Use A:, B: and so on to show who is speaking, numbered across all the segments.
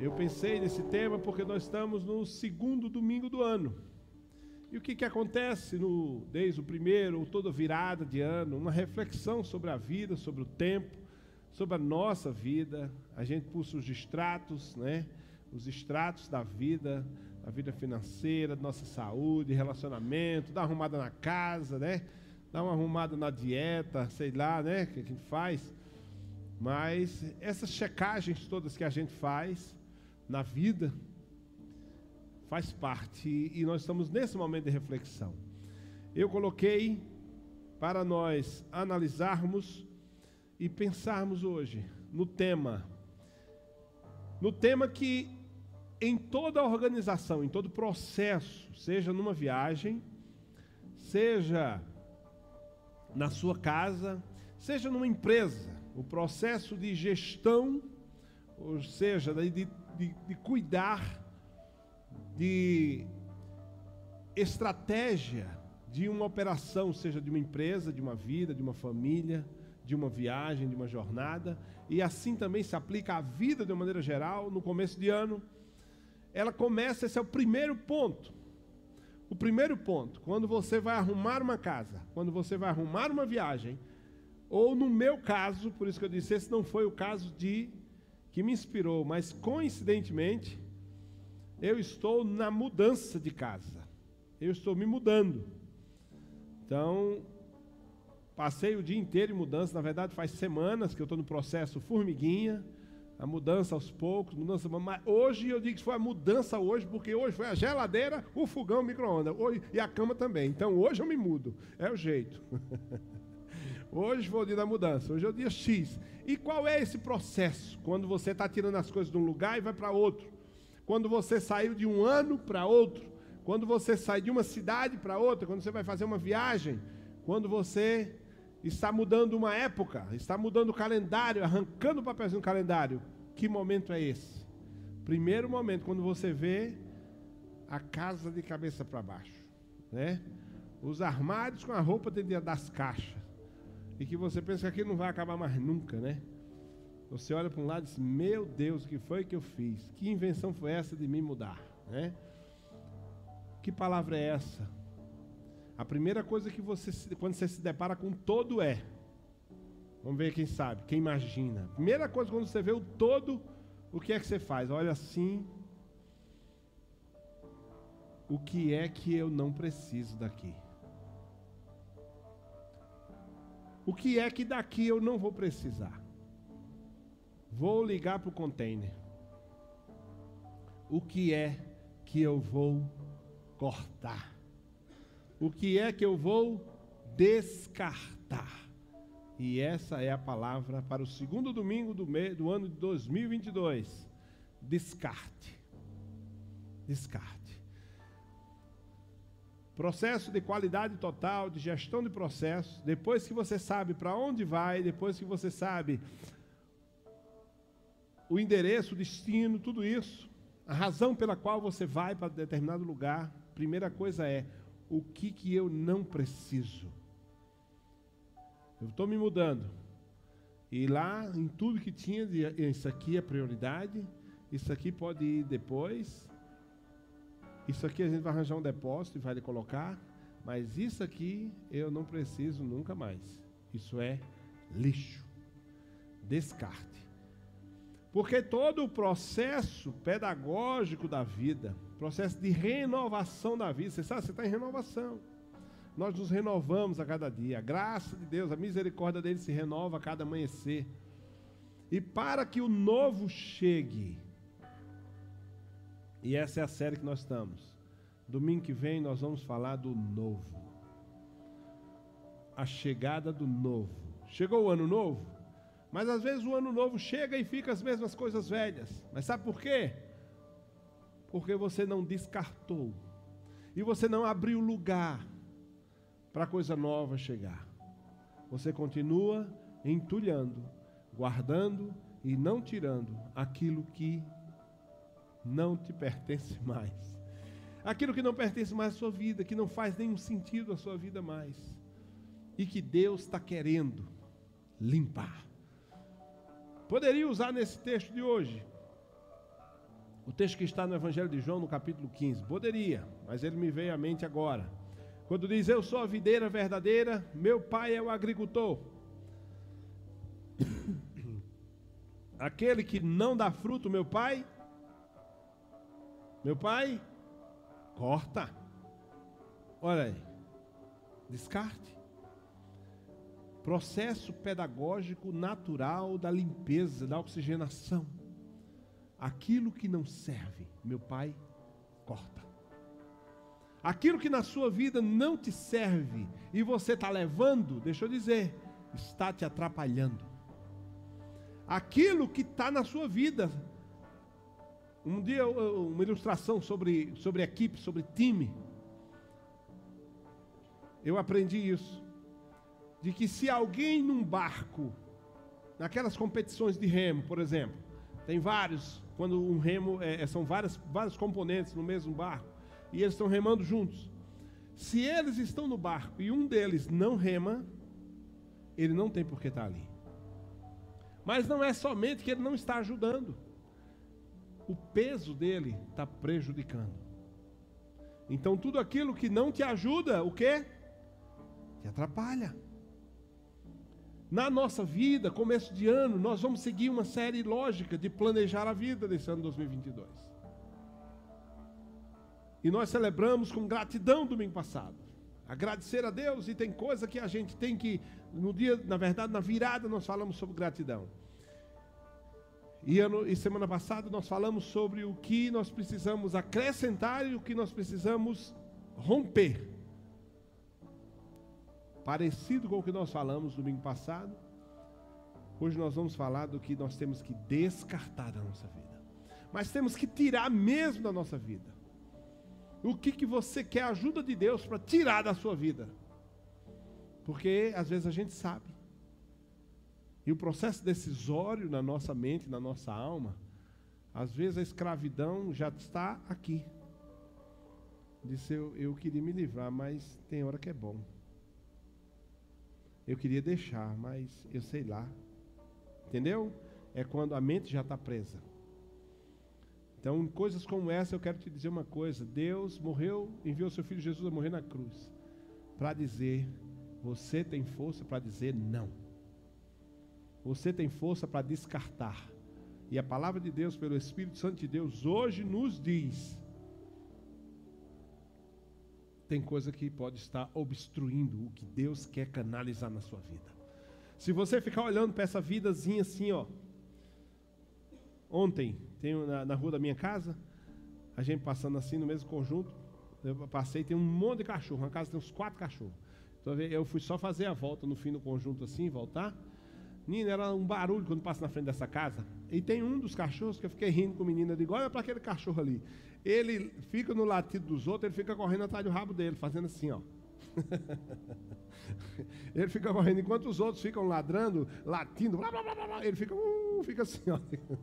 A: Eu pensei nesse tema porque nós estamos no segundo domingo do ano. E o que, que acontece no, desde o primeiro, ou toda virada de ano? Uma reflexão sobre a vida, sobre o tempo, sobre a nossa vida. A gente puxa os extratos, né? Os extratos da vida, da vida financeira, da nossa saúde, relacionamento, dá uma arrumada na casa, né? Dá uma arrumada na dieta, sei lá, né? Que a gente faz. Mas essas checagens todas que a gente faz, na vida, faz parte. E nós estamos nesse momento de reflexão. Eu coloquei para nós analisarmos e pensarmos hoje no tema. No tema que em toda organização, em todo processo, seja numa viagem, seja na sua casa, seja numa empresa, o processo de gestão, ou seja, de, de, de cuidar, de estratégia de uma operação, seja de uma empresa, de uma vida, de uma família, de uma viagem, de uma jornada, e assim também se aplica à vida de uma maneira geral, no começo de ano. Ela começa, esse é o primeiro ponto. O primeiro ponto, quando você vai arrumar uma casa, quando você vai arrumar uma viagem, ou no meu caso, por isso que eu disse, esse não foi o caso de que me inspirou, mas coincidentemente, eu estou na mudança de casa. Eu estou me mudando. Então, passei o dia inteiro em mudança. Na verdade, faz semanas que eu estou no processo formiguinha, a mudança aos poucos, mudança. Mas hoje eu digo que foi a mudança hoje, porque hoje foi a geladeira, o fogão, o micro-ondas e a cama também. Então hoje eu me mudo. É o jeito. Hoje foi o dia da mudança, hoje é o dia X. E qual é esse processo? Quando você está tirando as coisas de um lugar e vai para outro. Quando você saiu de um ano para outro. Quando você sai de uma cidade para outra. Quando você vai fazer uma viagem. Quando você está mudando uma época. Está mudando o calendário, arrancando o papelzinho do calendário. Que momento é esse? Primeiro momento, quando você vê a casa de cabeça para baixo. Né? Os armários com a roupa dentro das caixas e que você pensa que aquilo não vai acabar mais nunca, né? Você olha para um lado e diz: Meu Deus, o que foi que eu fiz? Que invenção foi essa de me mudar? Né? Que palavra é essa? A primeira coisa que você, quando você se depara com todo é. Vamos ver quem sabe, quem imagina. Primeira coisa quando você vê o todo, o que é que você faz? Olha assim. O que é que eu não preciso daqui? O que é que daqui eu não vou precisar? Vou ligar para o container. O que é que eu vou cortar? O que é que eu vou descartar? E essa é a palavra para o segundo domingo do, do ano de 2022. Descarte. Descarte. Processo de qualidade total, de gestão de processos. Depois que você sabe para onde vai, depois que você sabe o endereço, o destino, tudo isso, a razão pela qual você vai para determinado lugar, primeira coisa é o que, que eu não preciso. Eu estou me mudando. E lá, em tudo que tinha, isso aqui é prioridade, isso aqui pode ir depois, isso aqui a gente vai arranjar um depósito e vai lhe colocar, mas isso aqui eu não preciso nunca mais. Isso é lixo. Descarte. Porque todo o processo pedagógico da vida, processo de renovação da vida, você sabe, você está em renovação. Nós nos renovamos a cada dia. A graça de Deus, a misericórdia dele se renova a cada amanhecer. E para que o novo chegue, e essa é a série que nós estamos. Domingo que vem nós vamos falar do novo. A chegada do novo. Chegou o ano novo, mas às vezes o ano novo chega e fica as mesmas coisas velhas. Mas sabe por quê? Porque você não descartou. E você não abriu lugar para coisa nova chegar. Você continua entulhando, guardando e não tirando aquilo que não te pertence mais. Aquilo que não pertence mais à sua vida, que não faz nenhum sentido à sua vida mais. E que Deus está querendo limpar. Poderia usar nesse texto de hoje O texto que está no Evangelho de João, no capítulo 15. Poderia, mas ele me veio à mente agora. Quando diz: Eu sou a videira verdadeira, meu pai é o agricultor. Aquele que não dá fruto, meu pai, meu pai, corta. Olha aí, descarte. Processo pedagógico natural da limpeza, da oxigenação. Aquilo que não serve, meu pai, corta. Aquilo que na sua vida não te serve e você está levando, deixa eu dizer, está te atrapalhando. Aquilo que está na sua vida. Um dia, uma ilustração sobre, sobre equipe, sobre time. Eu aprendi isso de que se alguém num barco, naquelas competições de remo, por exemplo, tem vários, quando um remo é, é, são várias, vários componentes no mesmo barco, e eles estão remando juntos. Se eles estão no barco e um deles não rema, ele não tem por que estar ali. Mas não é somente que ele não está ajudando, o peso dele está prejudicando. Então tudo aquilo que não te ajuda, o que? Te atrapalha. Na nossa vida, começo de ano, nós vamos seguir uma série lógica de planejar a vida desse ano 2022. E nós celebramos com gratidão domingo passado. Agradecer a Deus e tem coisa que a gente tem que no dia, na verdade, na virada nós falamos sobre gratidão. E, ano, e semana passada nós falamos sobre o que nós precisamos acrescentar e o que nós precisamos romper parecido com o que nós falamos domingo passado. Hoje nós vamos falar do que nós temos que descartar da nossa vida. Mas temos que tirar mesmo da nossa vida. O que, que você quer ajuda de Deus para tirar da sua vida? Porque às vezes a gente sabe. E o processo decisório na nossa mente, na nossa alma, às vezes a escravidão já está aqui. Disse eu, eu queria me livrar, mas tem hora que é bom. Eu queria deixar, mas eu sei lá. Entendeu? É quando a mente já está presa. Então, coisas como essa, eu quero te dizer uma coisa: Deus morreu, enviou seu filho Jesus a morrer na cruz, para dizer: você tem força para dizer não. Você tem força para descartar. E a palavra de Deus, pelo Espírito Santo de Deus, hoje nos diz tem coisa que pode estar obstruindo o que Deus quer canalizar na sua vida. Se você ficar olhando para essa vidazinha assim, ó. Ontem, tenho na, na rua da minha casa, a gente passando assim no mesmo conjunto. Eu passei, tem um monte de cachorro. Na casa tem uns quatro cachorros. Então eu fui só fazer a volta no fim do conjunto assim, voltar. Nina, era um barulho quando passa na frente dessa casa. E tem um dos cachorros que eu fiquei rindo com a menina. Eu digo, olha para aquele cachorro ali. Ele fica no latido dos outros, ele fica correndo atrás do rabo dele, fazendo assim, ó. ele fica correndo, enquanto os outros ficam ladrando, latindo, blá, blá, blá, blá, ele fica, uh, fica assim, ó,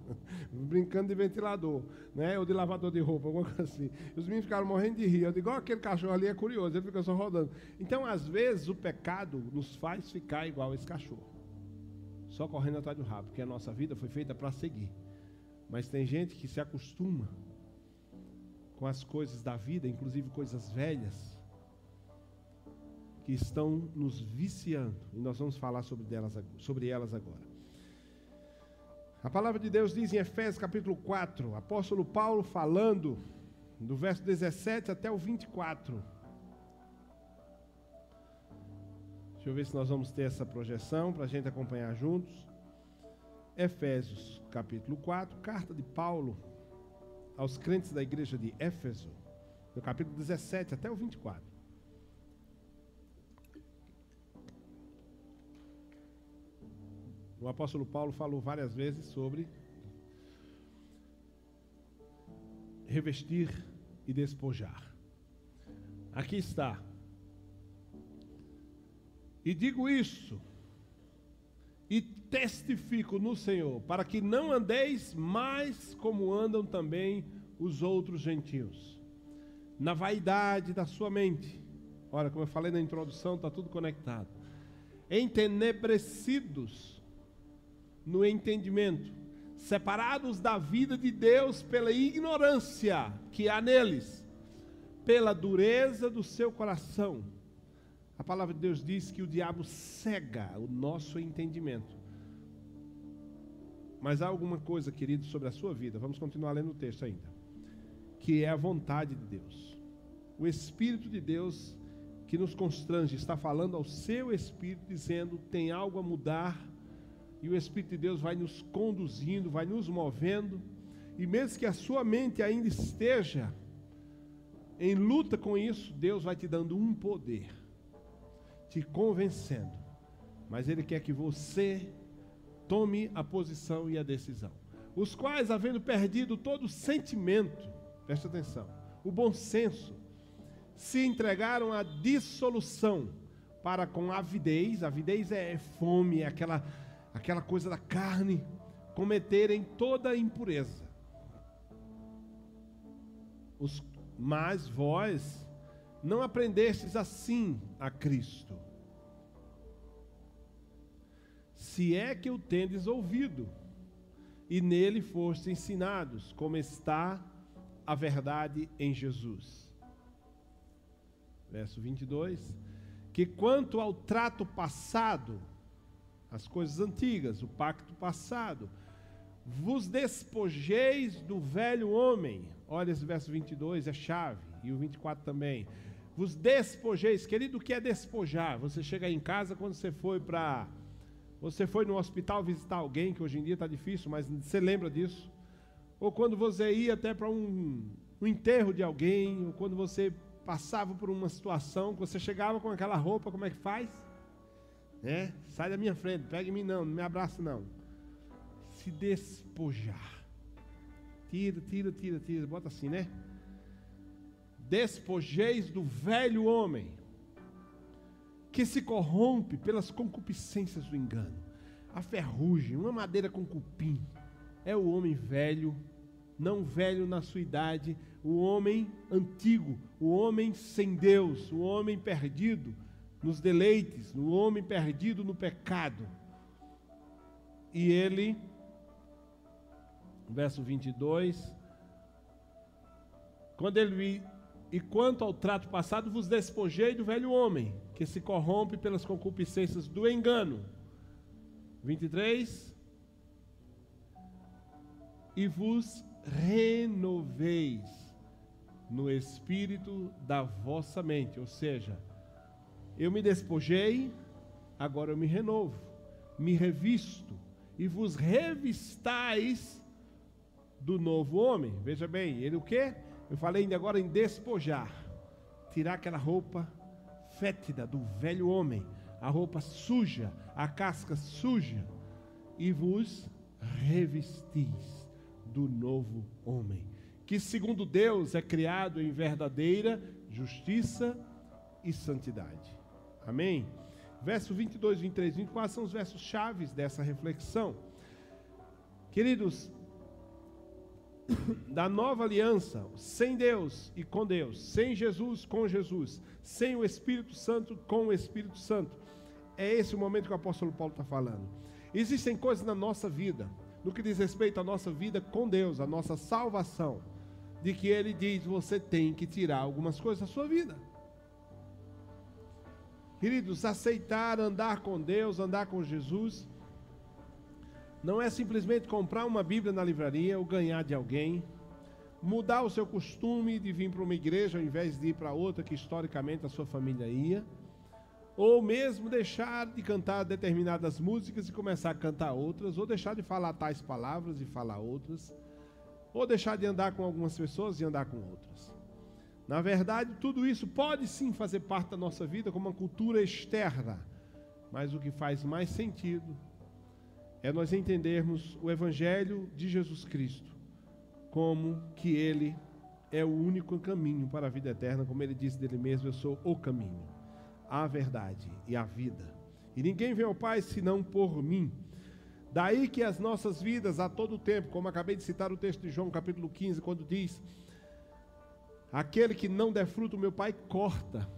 A: brincando de ventilador, né? ou de lavador de roupa, alguma coisa assim. Os meninos ficaram morrendo de rir. Eu digo, aquele cachorro ali é curioso, ele fica só rodando. Então, às vezes, o pecado nos faz ficar igual esse cachorro, só correndo atrás do rabo, porque a nossa vida foi feita para seguir. Mas tem gente que se acostuma com as coisas da vida, inclusive coisas velhas, que estão nos viciando. E nós vamos falar sobre, delas, sobre elas agora. A palavra de Deus diz em Efésios capítulo 4, apóstolo Paulo falando, do verso 17 até o 24. Deixa eu ver se nós vamos ter essa projeção para a gente acompanhar juntos. Efésios capítulo 4, carta de Paulo aos crentes da igreja de Éfeso, no capítulo 17 até o 24. O apóstolo Paulo falou várias vezes sobre revestir e despojar. Aqui está. E digo isso e testifico no Senhor, para que não andeis mais como andam também os outros gentios, na vaidade da sua mente. Olha, como eu falei na introdução, está tudo conectado. Entenebrecidos no entendimento, separados da vida de Deus pela ignorância que há neles, pela dureza do seu coração. A palavra de Deus diz que o diabo cega o nosso entendimento. Mas há alguma coisa, querido, sobre a sua vida, vamos continuar lendo o texto ainda, que é a vontade de Deus. O Espírito de Deus que nos constrange está falando ao seu espírito, dizendo: tem algo a mudar e o Espírito de Deus vai nos conduzindo, vai nos movendo, e mesmo que a sua mente ainda esteja em luta com isso, Deus vai te dando um poder, te convencendo, mas Ele quer que você tome a posição e a decisão. Os quais, havendo perdido todo o sentimento, presta atenção, o bom senso, se entregaram à dissolução para com avidez, avidez é fome, é aquela aquela coisa da carne, cometerem toda a impureza. Os, mas vós não aprendestes assim a Cristo. Se é que o tendes ouvido, e nele fostes ensinados, como está a verdade em Jesus. Verso 22. Que quanto ao trato passado, as coisas antigas, o pacto passado. Vos despojeis do velho homem. Olha esse verso 22, é chave, e o 24 também. Vos despojeis, querido, o que é despojar? Você chega em casa quando você foi para. Você foi no hospital visitar alguém, que hoje em dia está difícil, mas você lembra disso? Ou quando você ia até para um, um enterro de alguém, ou quando você passava por uma situação, que você chegava com aquela roupa, como é que faz? né? Sai da minha frente, pega em mim não, não me abraça não. Se despojar. Tira, tira, tira, tira, bota assim, né? Despojeis do velho homem, que se corrompe pelas concupiscências do engano. A ferrugem, uma madeira com cupim, é o homem velho, não velho na sua idade, o homem antigo, o homem sem Deus, o homem perdido, nos deleites, no homem perdido no pecado. E ele, verso 22, quando ele e quanto ao trato passado vos despojei do velho homem, que se corrompe pelas concupiscências do engano. 23 e vos renoveis no espírito da vossa mente, ou seja, eu me despojei, agora eu me renovo, me revisto e vos revistais do novo homem. Veja bem, ele o que? Eu falei ainda agora em despojar, tirar aquela roupa fétida do velho homem, a roupa suja, a casca suja, e vos revestis do novo homem, que segundo Deus é criado em verdadeira justiça e santidade. Amém? Verso 22, 23, 24 são os versos chaves dessa reflexão. Queridos, da nova aliança, sem Deus e com Deus, sem Jesus com Jesus, sem o Espírito Santo com o Espírito Santo. É esse o momento que o apóstolo Paulo está falando. Existem coisas na nossa vida, no que diz respeito à nossa vida com Deus, a nossa salvação, de que ele diz: você tem que tirar algumas coisas da sua vida. Queridos, aceitar andar com Deus, andar com Jesus, não é simplesmente comprar uma Bíblia na livraria ou ganhar de alguém, mudar o seu costume de vir para uma igreja ao invés de ir para outra que historicamente a sua família ia, ou mesmo deixar de cantar determinadas músicas e começar a cantar outras, ou deixar de falar tais palavras e falar outras, ou deixar de andar com algumas pessoas e andar com outras. Na verdade, tudo isso pode sim fazer parte da nossa vida como uma cultura externa, mas o que faz mais sentido é nós entendermos o Evangelho de Jesus Cristo como que Ele é o único caminho para a vida eterna, como Ele disse dele mesmo: Eu sou o caminho, a verdade e a vida. E ninguém vem ao Pai senão por mim. Daí que as nossas vidas a todo tempo, como acabei de citar o texto de João capítulo 15, quando diz Aquele que não der fruto, meu pai corta.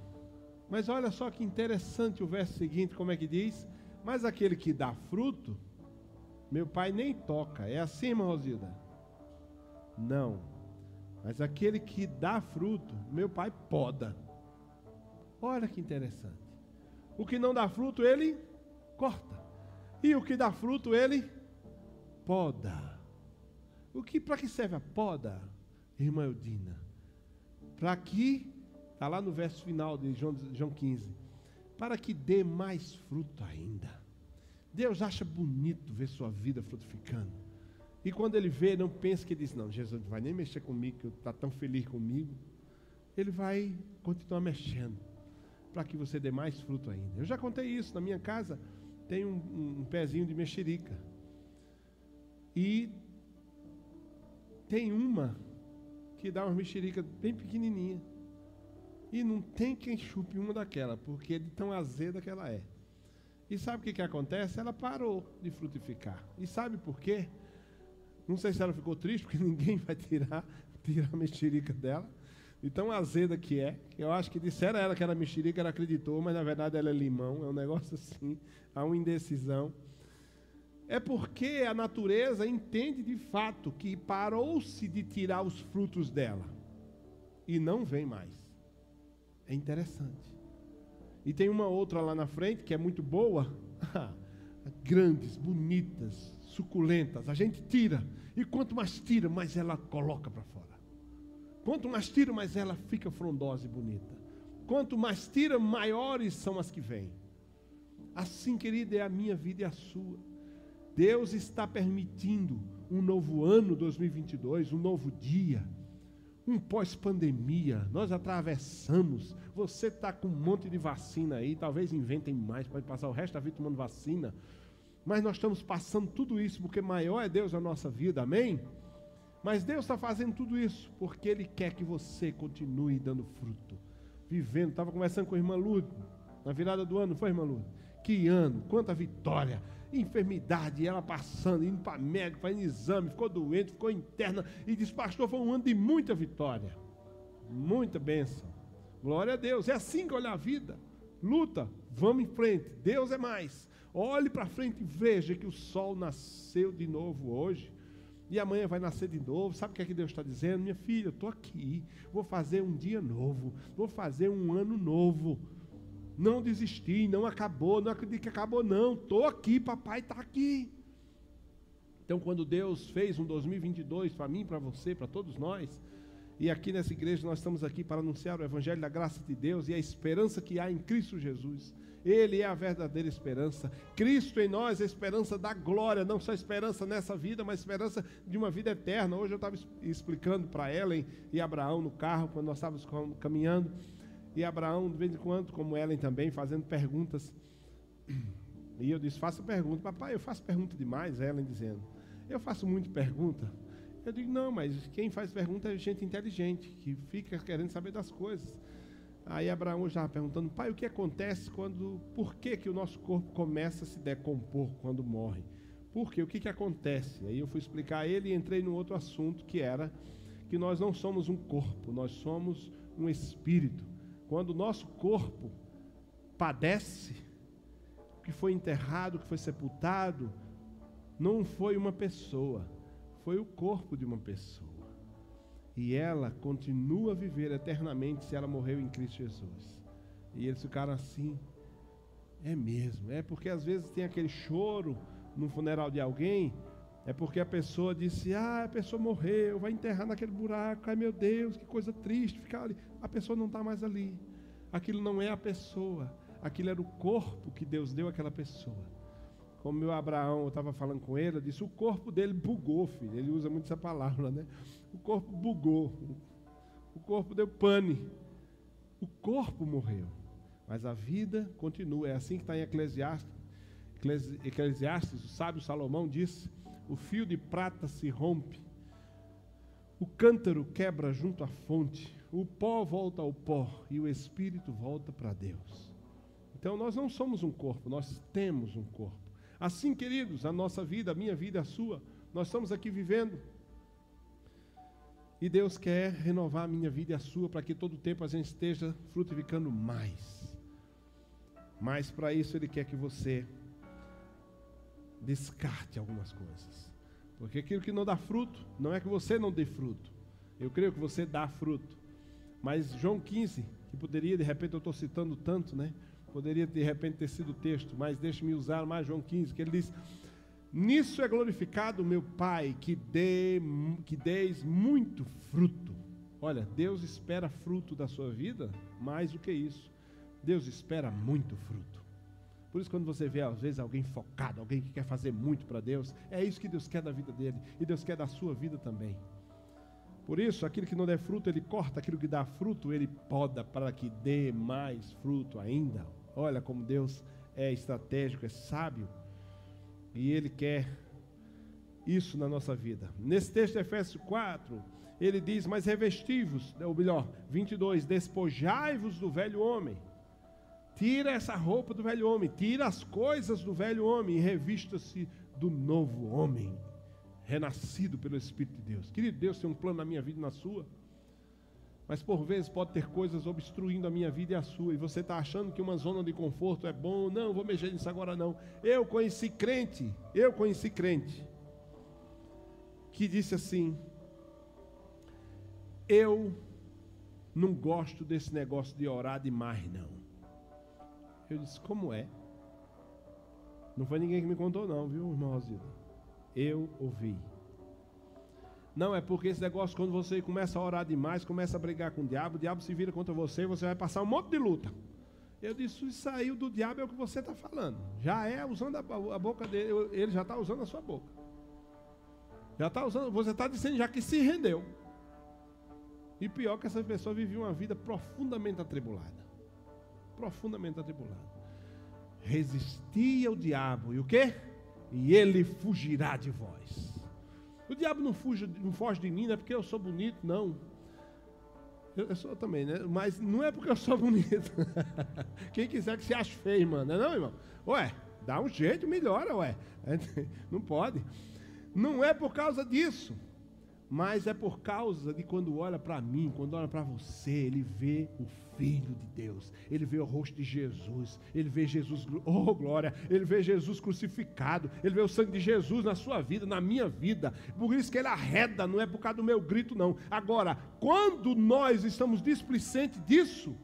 A: Mas olha só que interessante o verso seguinte, como é que diz? Mas aquele que dá fruto, Meu pai nem toca. É assim, irmã Rosilda? Não. Mas aquele que dá fruto, meu pai poda. Olha que interessante. O que não dá fruto, ele corta. E o que dá fruto, ele poda. O que para que serve a poda, irmã Eudina? Para que está lá no verso final de João, João 15, para que dê mais fruto ainda. Deus acha bonito ver sua vida frutificando. E quando ele vê, não pensa que diz, não, Jesus não vai nem mexer comigo, que está tão feliz comigo. Ele vai continuar mexendo para que você dê mais fruto ainda. Eu já contei isso na minha casa, tem um, um, pezinho de mexerica. E tem uma que dá uma mexerica bem pequenininha. E não tem quem chupe uma daquela, porque é de tão azeda que ela é. E sabe o que, que acontece? Ela parou de frutificar. E sabe por quê? Não sei se ela ficou triste, porque ninguém vai tirar, tirar a mexerica dela. De tão azeda que é. Eu acho que disseram a ela que era mexerica, ela acreditou, mas na verdade ela é limão. É um negócio assim. Há uma indecisão. É porque a natureza entende de fato que parou-se de tirar os frutos dela. E não vem mais. É interessante. E tem uma outra lá na frente que é muito boa. Grandes, bonitas, suculentas. A gente tira. E quanto mais tira, mais ela coloca para fora. Quanto mais tira, mais ela fica frondosa e bonita. Quanto mais tira, maiores são as que vêm. Assim, querida, é a minha vida e a sua. Deus está permitindo um novo ano 2022, um novo dia um pós-pandemia, nós atravessamos. Você está com um monte de vacina aí, talvez inventem mais, pode passar o resto da vida tomando vacina. Mas nós estamos passando tudo isso porque maior é Deus na nossa vida, amém? Mas Deus está fazendo tudo isso porque Ele quer que você continue dando fruto, vivendo. Estava conversando com a irmã Lúcia na virada do ano, foi, irmã Lúcia? Que ano, quanta vitória! Enfermidade, ela passando, indo para médico, fazendo exame, ficou doente, ficou interna, e disse, pastor, foi um ano de muita vitória, muita bênção. Glória a Deus, é assim que olha a vida. Luta, vamos em frente, Deus é mais. Olhe para frente e veja que o sol nasceu de novo hoje. E amanhã vai nascer de novo. Sabe o que é que Deus está dizendo? Minha filha, eu estou aqui. Vou fazer um dia novo. Vou fazer um ano novo. Não desisti, não acabou, não acredito que acabou, não. Estou aqui, papai está aqui. Então, quando Deus fez um 2022 para mim, para você, para todos nós, e aqui nessa igreja nós estamos aqui para anunciar o Evangelho da graça de Deus e a esperança que há em Cristo Jesus. Ele é a verdadeira esperança. Cristo em nós é a esperança da glória, não só esperança nessa vida, mas esperança de uma vida eterna. Hoje eu estava explicando para Ellen e Abraão no carro, quando nós estávamos caminhando. E Abraão, de vez em quando, como Ellen também, fazendo perguntas. E eu disse: faça pergunta. Papai, eu faço pergunta demais. Ellen dizendo: Eu faço muito pergunta. Eu digo: Não, mas quem faz pergunta é gente inteligente, que fica querendo saber das coisas. Aí Abraão estava perguntando: Pai, o que acontece quando. Por que, que o nosso corpo começa a se decompor quando morre? Por quê? O que, que acontece? Aí eu fui explicar a ele e entrei no outro assunto que era que nós não somos um corpo, nós somos um espírito. Quando o nosso corpo padece, que foi enterrado, que foi sepultado, não foi uma pessoa, foi o corpo de uma pessoa. E ela continua a viver eternamente se ela morreu em Cristo Jesus. E eles ficaram assim. É mesmo, é porque às vezes tem aquele choro no funeral de alguém, é porque a pessoa disse: Ah, a pessoa morreu, vai enterrar naquele buraco. Ai meu Deus, que coisa triste ficar ali a pessoa não está mais ali. Aquilo não é a pessoa, aquilo era o corpo que Deus deu àquela pessoa. Como meu Abraão, eu estava falando com ele, eu disse: o corpo dele bugou, filho. Ele usa muito essa palavra, né? O corpo bugou, o corpo deu pane, o corpo morreu, mas a vida continua. É assim que está em Eclesiastes. Eclesiastes, o sábio Salomão disse: o fio de prata se rompe, o cântaro quebra junto à fonte, o pó volta ao pó e o espírito volta para Deus. Então nós não somos um corpo, nós temos um corpo. Assim, queridos, a nossa vida, a minha vida, a sua, nós estamos aqui vivendo. E Deus quer renovar a minha vida e a sua para que todo o tempo a gente esteja frutificando mais. Mas para isso Ele quer que você descarte algumas coisas. Porque aquilo que não dá fruto, não é que você não dê fruto. Eu creio que você dá fruto. Mas João 15, que poderia, de repente, eu estou citando tanto, né? Poderia, de repente, ter sido o texto, mas deixe-me usar mais João 15, que ele diz: Nisso é glorificado meu Pai, que, dê, que deis muito fruto. Olha, Deus espera fruto da sua vida, mais do que isso. Deus espera muito fruto. Por isso, quando você vê, às vezes, alguém focado, alguém que quer fazer muito para Deus, é isso que Deus quer da vida dele. E Deus quer da sua vida também. Por isso, aquilo que não der fruto, ele corta, aquilo que dá fruto, ele poda para que dê mais fruto ainda. Olha como Deus é estratégico, é sábio. E ele quer isso na nossa vida. Nesse texto de Efésios 4, ele diz: Mas revestivos, ou melhor, 22, despojai-vos do velho homem Tira essa roupa do velho homem, tira as coisas do velho homem e revista-se do novo homem, renascido pelo Espírito de Deus. Querido, Deus tem um plano na minha vida e na sua. Mas por vezes pode ter coisas obstruindo a minha vida e a sua. E você está achando que uma zona de conforto é bom. Não, vou mexer nisso agora não. Eu conheci crente, eu conheci crente, que disse assim: Eu não gosto desse negócio de orar demais, não. Eu disse, como é? Não foi ninguém que me contou, não, viu, irmão Rosilda? Eu ouvi. Não, é porque esse negócio, quando você começa a orar demais, começa a brigar com o diabo, o diabo se vira contra você você vai passar um monte de luta. Eu disse, isso saiu do diabo é o que você está falando. Já é usando a, a boca dele, ele já está usando a sua boca. Já está usando, você está dizendo já que se rendeu. E pior que essa pessoa vivia uma vida profundamente atribulada profundamente atribulado. Resistia ao diabo, e o que? E ele fugirá de vós. O diabo não, fuge, não foge de mim, não é porque eu sou bonito, não. Eu, eu sou também, né? Mas não é porque eu sou bonito. Quem quiser que se ache feio, mano, não é não, irmão? Ué, dá um jeito, melhora, ué. Não pode. Não é por causa disso mas é por causa de quando olha para mim, quando olha para você, ele vê o Filho de Deus, ele vê o rosto de Jesus, ele vê Jesus, oh glória, ele vê Jesus crucificado, ele vê o sangue de Jesus na sua vida, na minha vida, por isso que ele arreda, não é por causa do meu grito, não. Agora, quando nós estamos displicentes disso,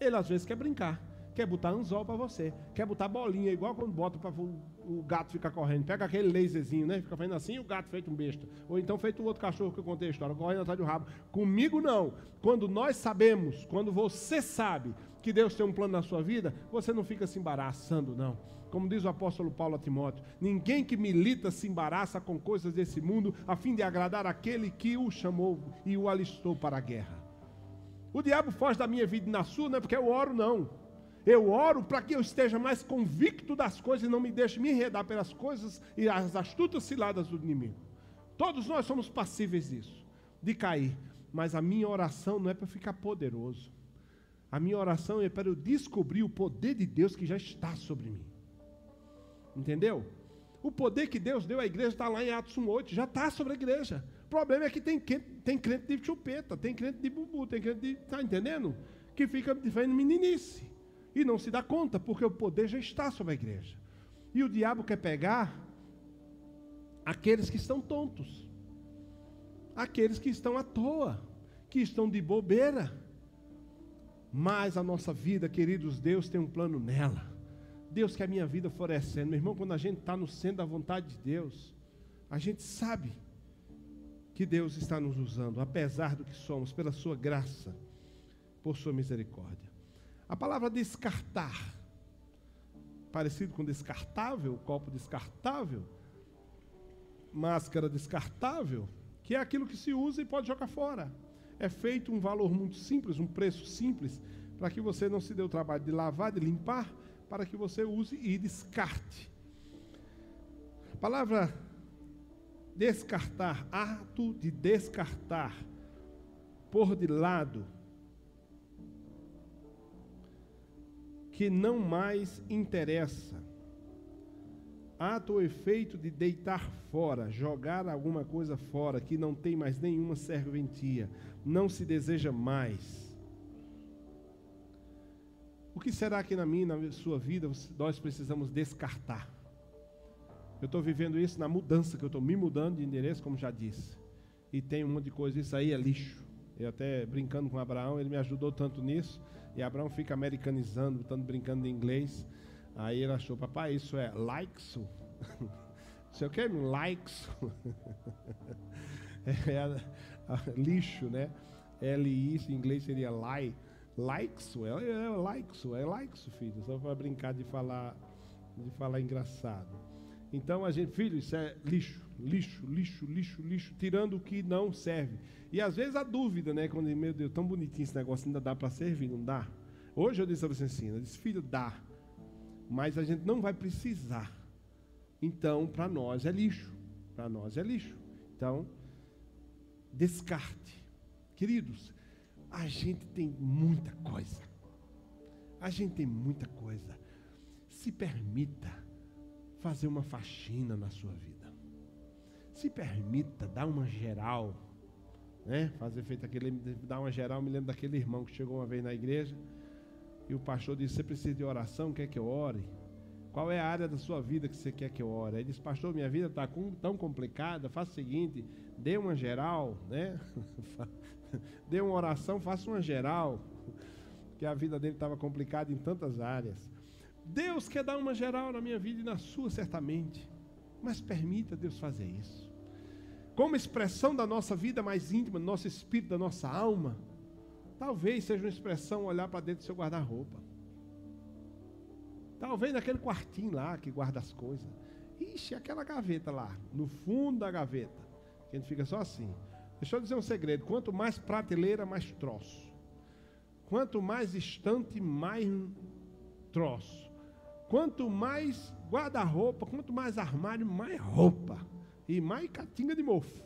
A: ele às vezes quer brincar quer botar anzol para você, quer botar bolinha, igual quando bota para o, gato ficar correndo. Pega aquele laserzinho, né? Fica fazendo assim e o gato feito um besta. Ou então feito o outro cachorro que eu contei a história, correndo atrás do rabo. Comigo não. Quando nós sabemos, quando você sabe que Deus tem um plano na sua vida, você não fica se embaraçando, não. Como diz o apóstolo Paulo a Timóteo, ninguém que milita se embaraça com coisas desse mundo a fim de agradar aquele que o chamou e o alistou para a guerra. O diabo foge da minha vida e na sua, não é porque eu oro, não. Eu oro para que eu esteja mais convicto das coisas e não me deixe me enredar pelas coisas e as astutas ciladas do inimigo. Todos nós somos passíveis disso, de cair. Mas a minha oração não é para ficar poderoso. A minha oração é para eu descobrir o poder de Deus que já está sobre mim. Entendeu? O poder que Deus deu à igreja está lá em Atos 1,8, já está sobre a igreja. O problema é que tem, tem crente de chupeta, tem crente de bubu, tem crente de. Está entendendo? Que fica fazendo meninice e não se dá conta, porque o poder já está sobre a igreja. E o diabo quer pegar aqueles que estão tontos, aqueles que estão à toa, que estão de bobeira. Mas a nossa vida, queridos, Deus tem um plano nela. Deus quer a minha vida florescendo. Meu irmão, quando a gente está no centro da vontade de Deus, a gente sabe que Deus está nos usando, apesar do que somos, pela sua graça, por sua misericórdia. A palavra descartar, parecido com descartável, copo descartável, máscara descartável, que é aquilo que se usa e pode jogar fora. É feito um valor muito simples, um preço simples, para que você não se dê o trabalho de lavar, de limpar, para que você use e descarte. A palavra descartar, ato de descartar, pôr de lado, que não mais interessa. Ato ou efeito de deitar fora, jogar alguma coisa fora que não tem mais nenhuma serventia, não se deseja mais. O que será que na minha, na sua vida, nós precisamos descartar? Eu estou vivendo isso na mudança, que eu estou me mudando de endereço, como já disse. E tem um monte de coisa, isso aí é lixo. Eu até brincando com Abraão, ele me ajudou tanto nisso. E Abraão fica americanizando, tanto brincando em inglês. Aí ele achou, papai, isso é likes? Você quer likes? é, é, lixo, né? L-I, em inglês seria lie. Likes, é, é likes, é likes, filho. Só para brincar de falar, de falar engraçado. Então a gente, filho, isso é lixo, lixo, lixo, lixo, lixo, tirando o que não serve. E às vezes a dúvida, né? Quando, meu Deus, tão bonitinho esse negócio, ainda dá para servir, não dá? Hoje eu disse a você assim, eu disse, filho, dá. Mas a gente não vai precisar. Então, para nós é lixo. Para nós é lixo. Então, descarte. Queridos, a gente tem muita coisa. A gente tem muita coisa. Se permita fazer uma faxina na sua vida. Se permita dar uma geral, né? Fazer feito aquele dar uma geral, me lembro daquele irmão que chegou uma vez na igreja e o pastor disse: "Você precisa de oração, quer que eu ore?" Qual é a área da sua vida que você quer que eu ore? Ele disse, pastor, minha vida está tão complicada, faça o seguinte, dê uma geral, né? dê uma oração, faça uma geral. Porque a vida dele estava complicada em tantas áreas. Deus quer dar uma geral na minha vida e na sua, certamente. Mas permita Deus fazer isso. Como expressão da nossa vida mais íntima, do nosso espírito, da nossa alma, talvez seja uma expressão olhar para dentro do seu guarda-roupa. Talvez naquele quartinho lá que guarda as coisas. Ixi, aquela gaveta lá, no fundo da gaveta. Que a gente fica só assim. Deixa eu dizer um segredo: quanto mais prateleira, mais troço. Quanto mais estante, mais troço. Quanto mais guarda-roupa, quanto mais armário, mais roupa. E mais catinga de mofo.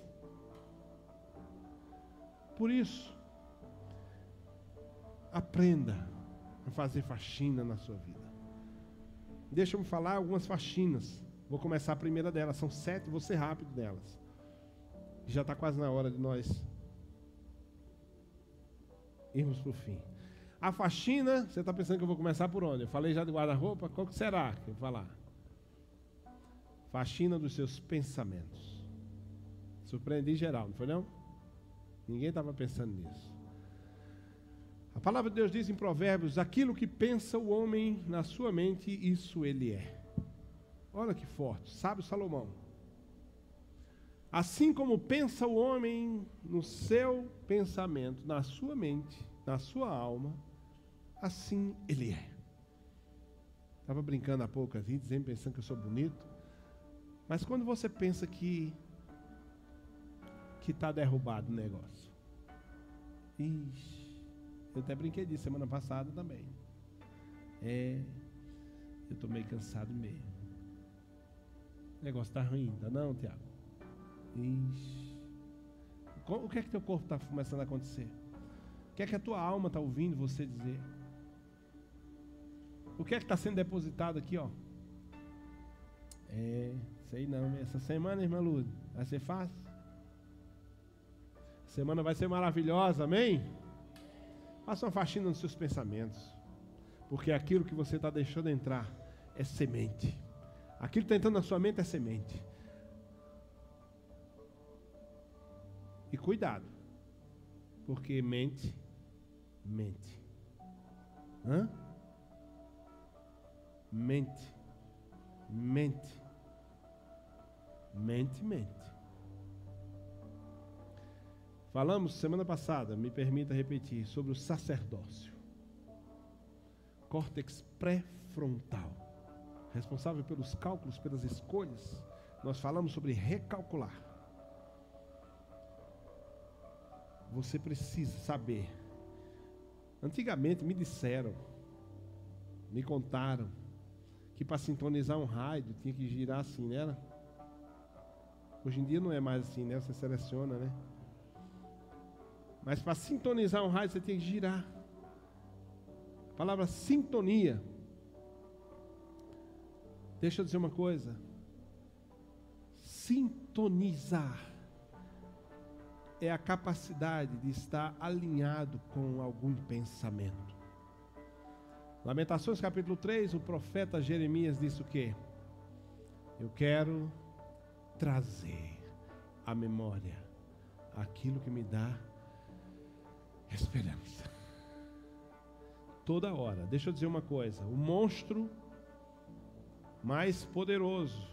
A: Por isso, aprenda a fazer faxina na sua vida. Deixa eu falar algumas faxinas. Vou começar a primeira delas. São sete, vou ser rápido delas. Já está quase na hora de nós irmos para o fim. A faxina, você está pensando que eu vou começar por onde? Eu falei já de guarda-roupa, qual que será que eu vou falar? Faxina dos seus pensamentos. Surpreendi geral, não foi não? Ninguém estava pensando nisso. A palavra de Deus diz em Provérbios: aquilo que pensa o homem na sua mente, isso ele é. Olha que forte, sabe Salomão. Assim como pensa o homem no seu pensamento, na sua mente, na sua alma, assim ele é. Estava brincando há pouco assim, dizendo, pensando que eu sou bonito. Mas quando você pensa que que está derrubado o negócio, ixi, eu até brinquei disso semana passada também. É, eu estou meio cansado mesmo. O negócio está ruim, tá não, Tiago? Ixi. O que é que teu corpo está começando a acontecer? O que é que a tua alma está ouvindo você dizer? O que é que está sendo depositado aqui, ó? É, sei não. Essa semana, irmã Luz, vai ser fácil? semana vai ser maravilhosa, amém? Faça uma faxina nos seus pensamentos. Porque aquilo que você está deixando entrar é semente. Aquilo que está entrando na sua mente é semente. E cuidado. Porque mente, mente. Hã? Mente. Mente. Mente, mente. Falamos semana passada, me permita repetir, sobre o sacerdócio. Córtex pré-frontal, responsável pelos cálculos, pelas escolhas. Nós falamos sobre recalcular. Você precisa saber. Antigamente me disseram, me contaram, que para sintonizar um rádio tinha que girar assim, né? Hoje em dia não é mais assim, né? Você seleciona, né? Mas para sintonizar um rádio você tem que girar. A palavra sintonia. Deixa eu dizer uma coisa. Sintonizar é a capacidade de estar alinhado com algum pensamento. Lamentações capítulo 3, o profeta Jeremias disse o quê? Eu quero trazer à memória aquilo que me dá esperança. Toda hora. Deixa eu dizer uma coisa: o monstro mais poderoso,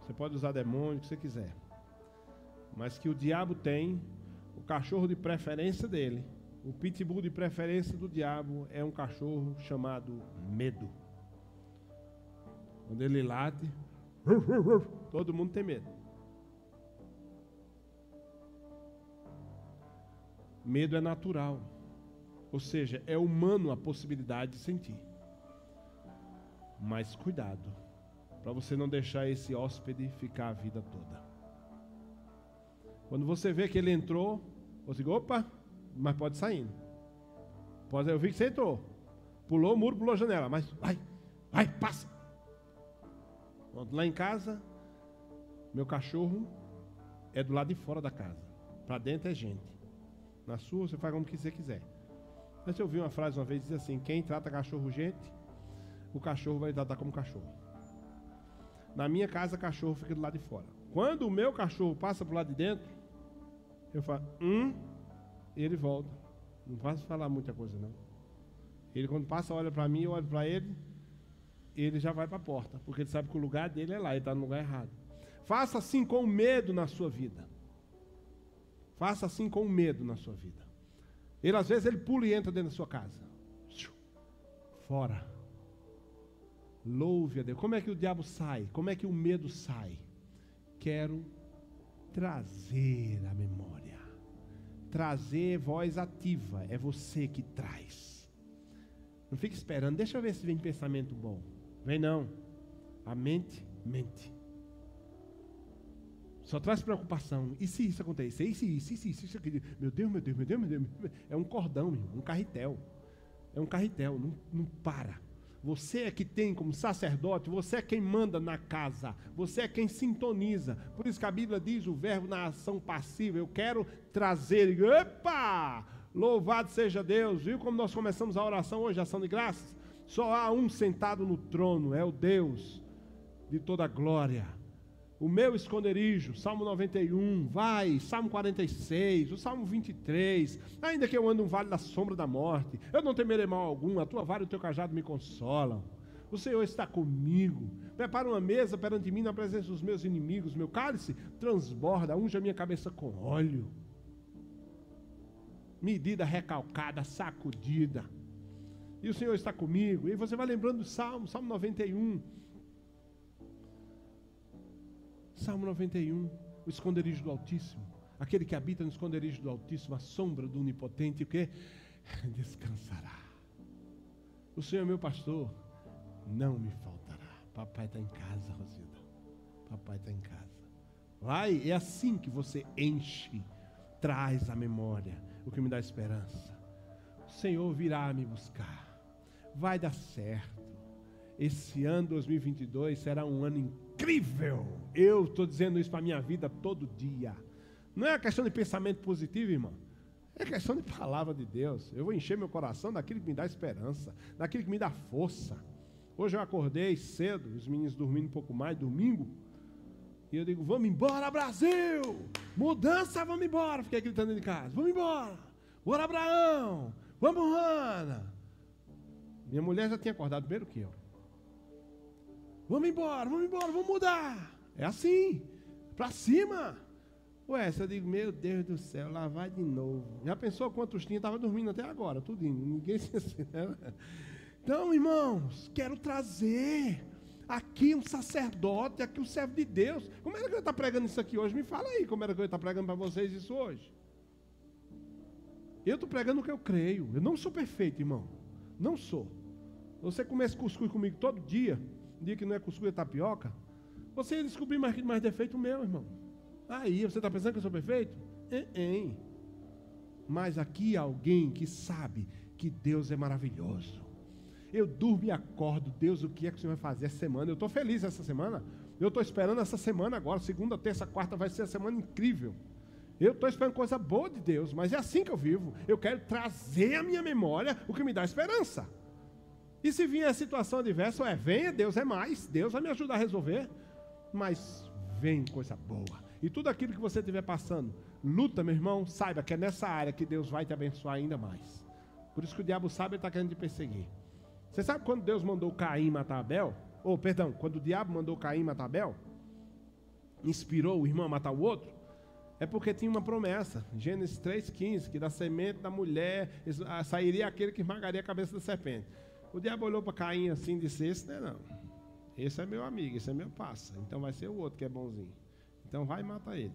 A: você pode usar demônio, o que você quiser, mas que o diabo tem, o cachorro de preferência dele, o pitbull de preferência do diabo é um cachorro chamado medo. Quando ele late, todo mundo tem medo. Medo é natural. Ou seja, é humano a possibilidade de sentir. Mas cuidado, para você não deixar esse hóspede ficar a vida toda. Quando você vê que ele entrou, você diz, opa, mas pode sair. Pode, eu vi que você entrou. Pulou o muro, pulou a janela, mas vai, vai, passa. Lá em casa, meu cachorro é do lado de fora da casa. Para dentro é gente. Na sua, você faz como você quiser. Mas eu ouvi uma frase uma vez diz assim: quem trata cachorro gente, o cachorro vai tratar como cachorro. Na minha casa, cachorro fica do lado de fora. Quando o meu cachorro passa para o lado de dentro, eu falo, hum, e ele volta. Não posso falar muita coisa, não. Ele, quando passa, olha para mim, eu olho para ele, ele já vai para a porta, porque ele sabe que o lugar dele é lá, ele está no lugar errado. Faça assim com medo na sua vida. Faça assim com medo na sua vida. Ele às vezes ele pula e entra dentro da sua casa. Fora. Louve a Deus. Como é que o diabo sai? Como é que o medo sai? Quero trazer a memória. Trazer voz ativa. É você que traz. Não fique esperando. Deixa eu ver se vem pensamento bom. Vem não. A mente mente. Só traz preocupação. E se isso acontecer? E se isso, e se isso, isso? Meu Deus, meu Deus, meu Deus, meu Deus. É um cordão, um carretel. É um carretel, não, não para. Você é que tem como sacerdote, você é quem manda na casa, você é quem sintoniza. Por isso que a Bíblia diz o verbo na ação passiva. Eu quero trazer. Epa! Louvado seja Deus. Viu como nós começamos a oração hoje, a ação de graças? Só há um sentado no trono, é o Deus de toda glória o meu esconderijo, Salmo 91, vai, Salmo 46, o Salmo 23, ainda que eu ande um vale da sombra da morte, eu não temerei mal algum, a tua vara e o teu cajado me consolam. O Senhor está comigo. Prepara uma mesa perante mim na presença dos meus inimigos. Meu cálice transborda, unja minha cabeça com óleo. Medida recalcada, sacudida. E o Senhor está comigo. E você vai lembrando do Salmo, Salmo 91. Salmo 91, o esconderijo do Altíssimo. Aquele que habita no esconderijo do Altíssimo, a sombra do Onipotente, o que? Descansará. O Senhor é meu pastor, não me faltará. Papai está em casa, Rosida. Papai está em casa. Vai, é assim que você enche, traz a memória, o que me dá esperança. O Senhor virá me buscar. Vai dar certo. Esse ano 2022 será um ano incrível. Eu estou dizendo isso para a minha vida todo dia. Não é questão de pensamento positivo, irmão. É questão de palavra de Deus. Eu vou encher meu coração daquilo que me dá esperança, daquilo que me dá força. Hoje eu acordei cedo, os meninos dormindo um pouco mais, domingo. E eu digo, vamos embora, Brasil! Mudança, vamos embora! Fiquei gritando de casa, vamos embora! Bora, Abraão! Vamos, Ana! Minha mulher já tinha acordado primeiro que eu. Vamos embora, vamos embora, vamos mudar. É assim, para cima. Ué, eu digo, meu Deus do céu, lá vai de novo. Já pensou quantos tinha? Estava dormindo até agora, tudinho. Ninguém se? Então, irmãos, quero trazer aqui um sacerdote, aqui um servo de Deus. Como era que eu estou pregando isso aqui hoje? Me fala aí como era que eu estou pregando para vocês isso hoje. Eu estou pregando o que eu creio. Eu não sou perfeito, irmão. Não sou. Você começa cuscuz comigo todo dia um dia que não é cuscuz, é tapioca, você ia descobrir mais, mais defeito meu, irmão. Aí, você está pensando que eu sou perfeito? É, é. Mas aqui há alguém que sabe que Deus é maravilhoso. Eu durmo e acordo, Deus, o que é que o Senhor vai fazer essa semana? Eu estou feliz essa semana. Eu estou esperando essa semana agora. Segunda, terça, quarta vai ser a semana incrível. Eu estou esperando coisa boa de Deus, mas é assim que eu vivo. Eu quero trazer à minha memória o que me dá esperança. E se vier a situação adversa, é venha, Deus é mais, Deus vai me ajudar a resolver. Mas vem coisa boa. E tudo aquilo que você estiver passando, luta, meu irmão, saiba que é nessa área que Deus vai te abençoar ainda mais. Por isso que o diabo sabe, ele está querendo te perseguir. Você sabe quando Deus mandou Caim matar Abel? Ou, oh, perdão, quando o diabo mandou Caim matar Abel? Inspirou o irmão a matar o outro? É porque tinha uma promessa, Gênesis 3,15, que da semente da mulher ah, sairia aquele que esmagaria a cabeça da serpente. O diabo olhou para Caim assim e disse: Esse não é não. Esse é meu amigo, esse é meu passa. Então vai ser o outro que é bonzinho. Então vai e mata ele.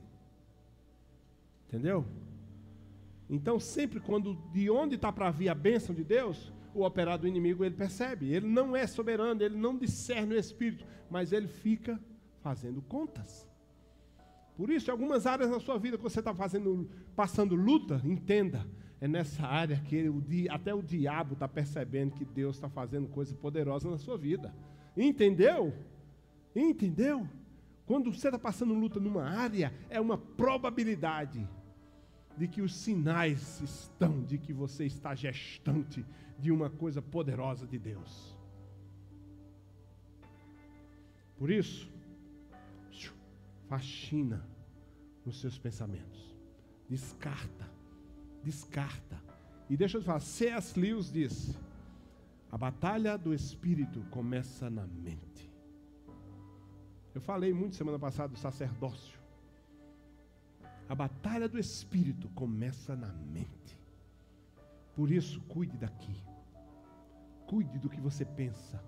A: Entendeu? Então sempre quando de onde está para vir a bênção de Deus, o operar do inimigo ele percebe. Ele não é soberano, ele não discerne o espírito, mas ele fica fazendo contas. Por isso, em algumas áreas da sua vida que você está fazendo, passando luta, entenda, é nessa área que o, até o diabo está percebendo que Deus está fazendo coisa poderosa na sua vida. Entendeu? Entendeu? Quando você está passando luta numa área, é uma probabilidade de que os sinais estão de que você está gestante de uma coisa poderosa de Deus. Por isso, faxina nos seus pensamentos. Descarta, descarta. E deixa eu te falar, C.S. Lewis disse: a batalha do espírito começa na mente. Eu falei muito semana passada do sacerdócio. A batalha do espírito começa na mente. Por isso, cuide daqui. Cuide do que você pensa.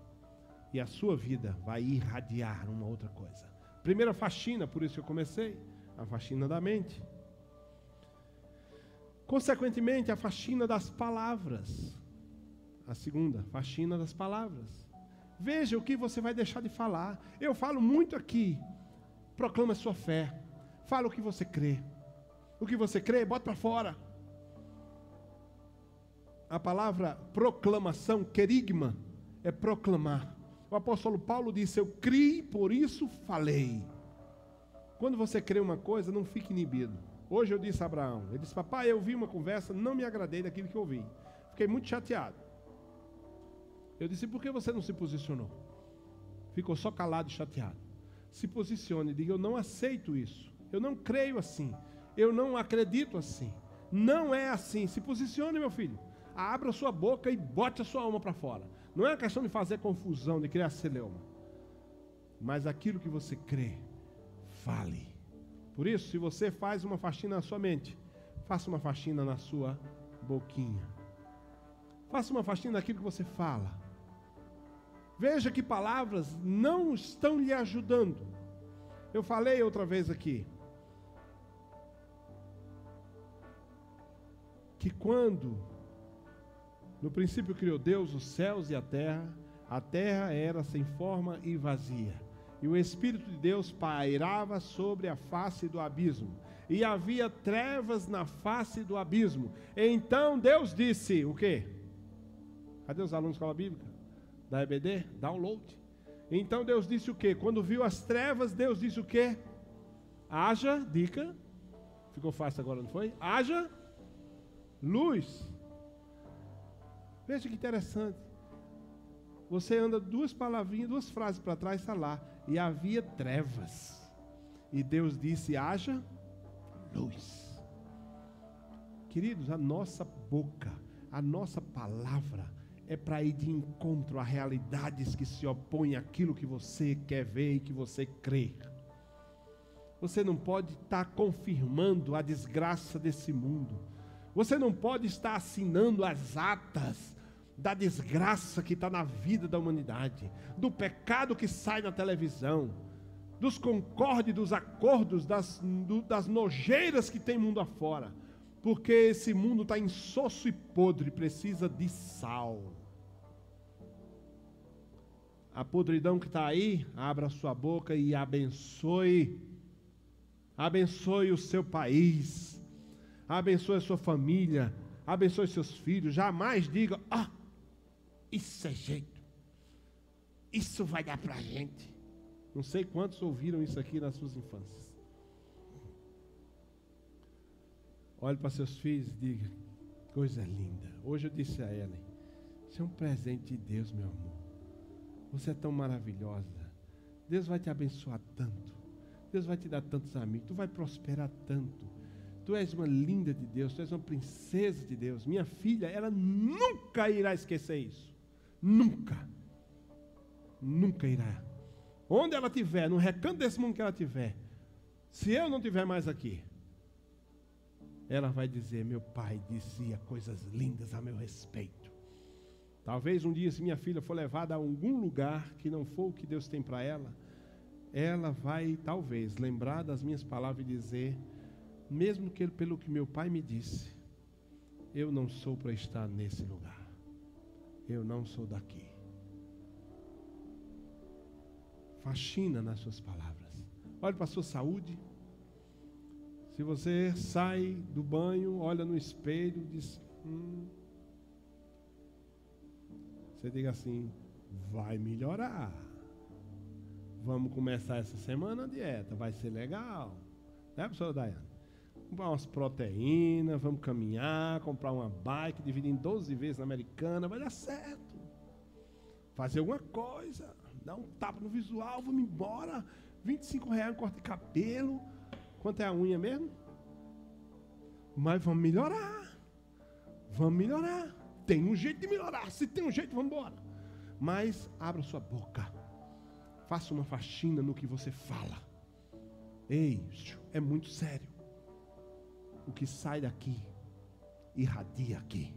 A: E a sua vida vai irradiar uma outra coisa. Primeira faxina, por isso eu comecei, a faxina da mente. Consequentemente, a faxina das palavras. A segunda, faxina das palavras. Veja o que você vai deixar de falar. Eu falo muito aqui. Proclama a sua fé. Fala o que você crê. O que você crê, bota para fora. A palavra proclamação, querigma, é proclamar. O apóstolo Paulo disse: Eu criei, por isso falei. Quando você crê uma coisa, não fique inibido. Hoje eu disse a Abraão: Ele disse, Papai, eu vi uma conversa, não me agradei daquilo que eu vi. Fiquei muito chateado. Eu disse: Por que você não se posicionou? Ficou só calado e chateado. Se posicione, diga: Eu não aceito isso. Eu não creio assim. Eu não acredito assim. Não é assim. Se posicione, meu filho. Abra sua boca e bote a sua alma para fora. Não é uma questão de fazer confusão, de criar celeuma. Mas aquilo que você crê, fale. Por isso, se você faz uma faxina na sua mente, faça uma faxina na sua boquinha. Faça uma faxina naquilo que você fala. Veja que palavras não estão lhe ajudando. Eu falei outra vez aqui. que quando no princípio criou Deus os céus e a terra, a terra era sem forma e vazia, e o Espírito de Deus pairava sobre a face do abismo, e havia trevas na face do abismo. Então Deus disse: O que? Cadê os alunos da escola bíblica? Da EBD? Download. Então Deus disse o que? Quando viu as trevas, Deus disse o que? Haja, dica. Ficou fácil agora, não foi? Haja luz. Veja que interessante. Você anda duas palavrinhas, duas frases para trás, está lá. E havia trevas. E Deus disse: haja luz. Queridos, a nossa boca, a nossa palavra é para ir de encontro a realidades que se opõem àquilo que você quer ver e que você crê. Você não pode estar tá confirmando a desgraça desse mundo. Você não pode estar assinando as atas da desgraça que está na vida da humanidade, do pecado que sai na televisão, dos concordes, dos acordos, das, do, das nojeiras que tem mundo afora, porque esse mundo está insosso e podre, precisa de sal. A podridão que está aí, abra sua boca e abençoe, abençoe o seu país, abençoe a sua família, abençoe seus filhos. Jamais diga, ah, isso é jeito, isso vai dar para gente. Não sei quantos ouviram isso aqui nas suas infâncias. Olhe para seus filhos e diga, coisa linda. Hoje eu disse a Ellen, Você é um presente de Deus, meu amor. Você é tão maravilhosa. Deus vai te abençoar tanto. Deus vai te dar tantos amigos. Tu vai prosperar tanto. Tu és uma linda de Deus. Tu és uma princesa de Deus. Minha filha, ela nunca irá esquecer isso. Nunca. Nunca irá. Onde ela estiver, no recanto desse mundo que ela estiver, se eu não estiver mais aqui, ela vai dizer: Meu pai dizia coisas lindas a meu respeito. Talvez um dia, se minha filha for levada a algum lugar que não for o que Deus tem para ela, ela vai, talvez, lembrar das minhas palavras e dizer: Mesmo que pelo que meu pai me disse, eu não sou para estar nesse lugar. Eu não sou daqui. Faxina nas suas palavras. Olhe para a sua saúde. Se você sai do banho, olha no espelho, diz: hum. Você diga assim: vai melhorar. Vamos começar essa semana a dieta, vai ser legal. Né, professora Dayana? Comprar umas proteínas, vamos caminhar, comprar uma bike, dividir em 12 vezes na americana, vai dar certo. Fazer alguma coisa dá um tapa no visual, vamos embora. 25 reais um corte de cabelo. Quanto é a unha mesmo? Mas vamos melhorar. Vamos melhorar. Tem um jeito de melhorar. Se tem um jeito, vamos embora. Mas abra sua boca. Faça uma faxina no que você fala. Ei, é muito sério. O que sai daqui irradia aqui.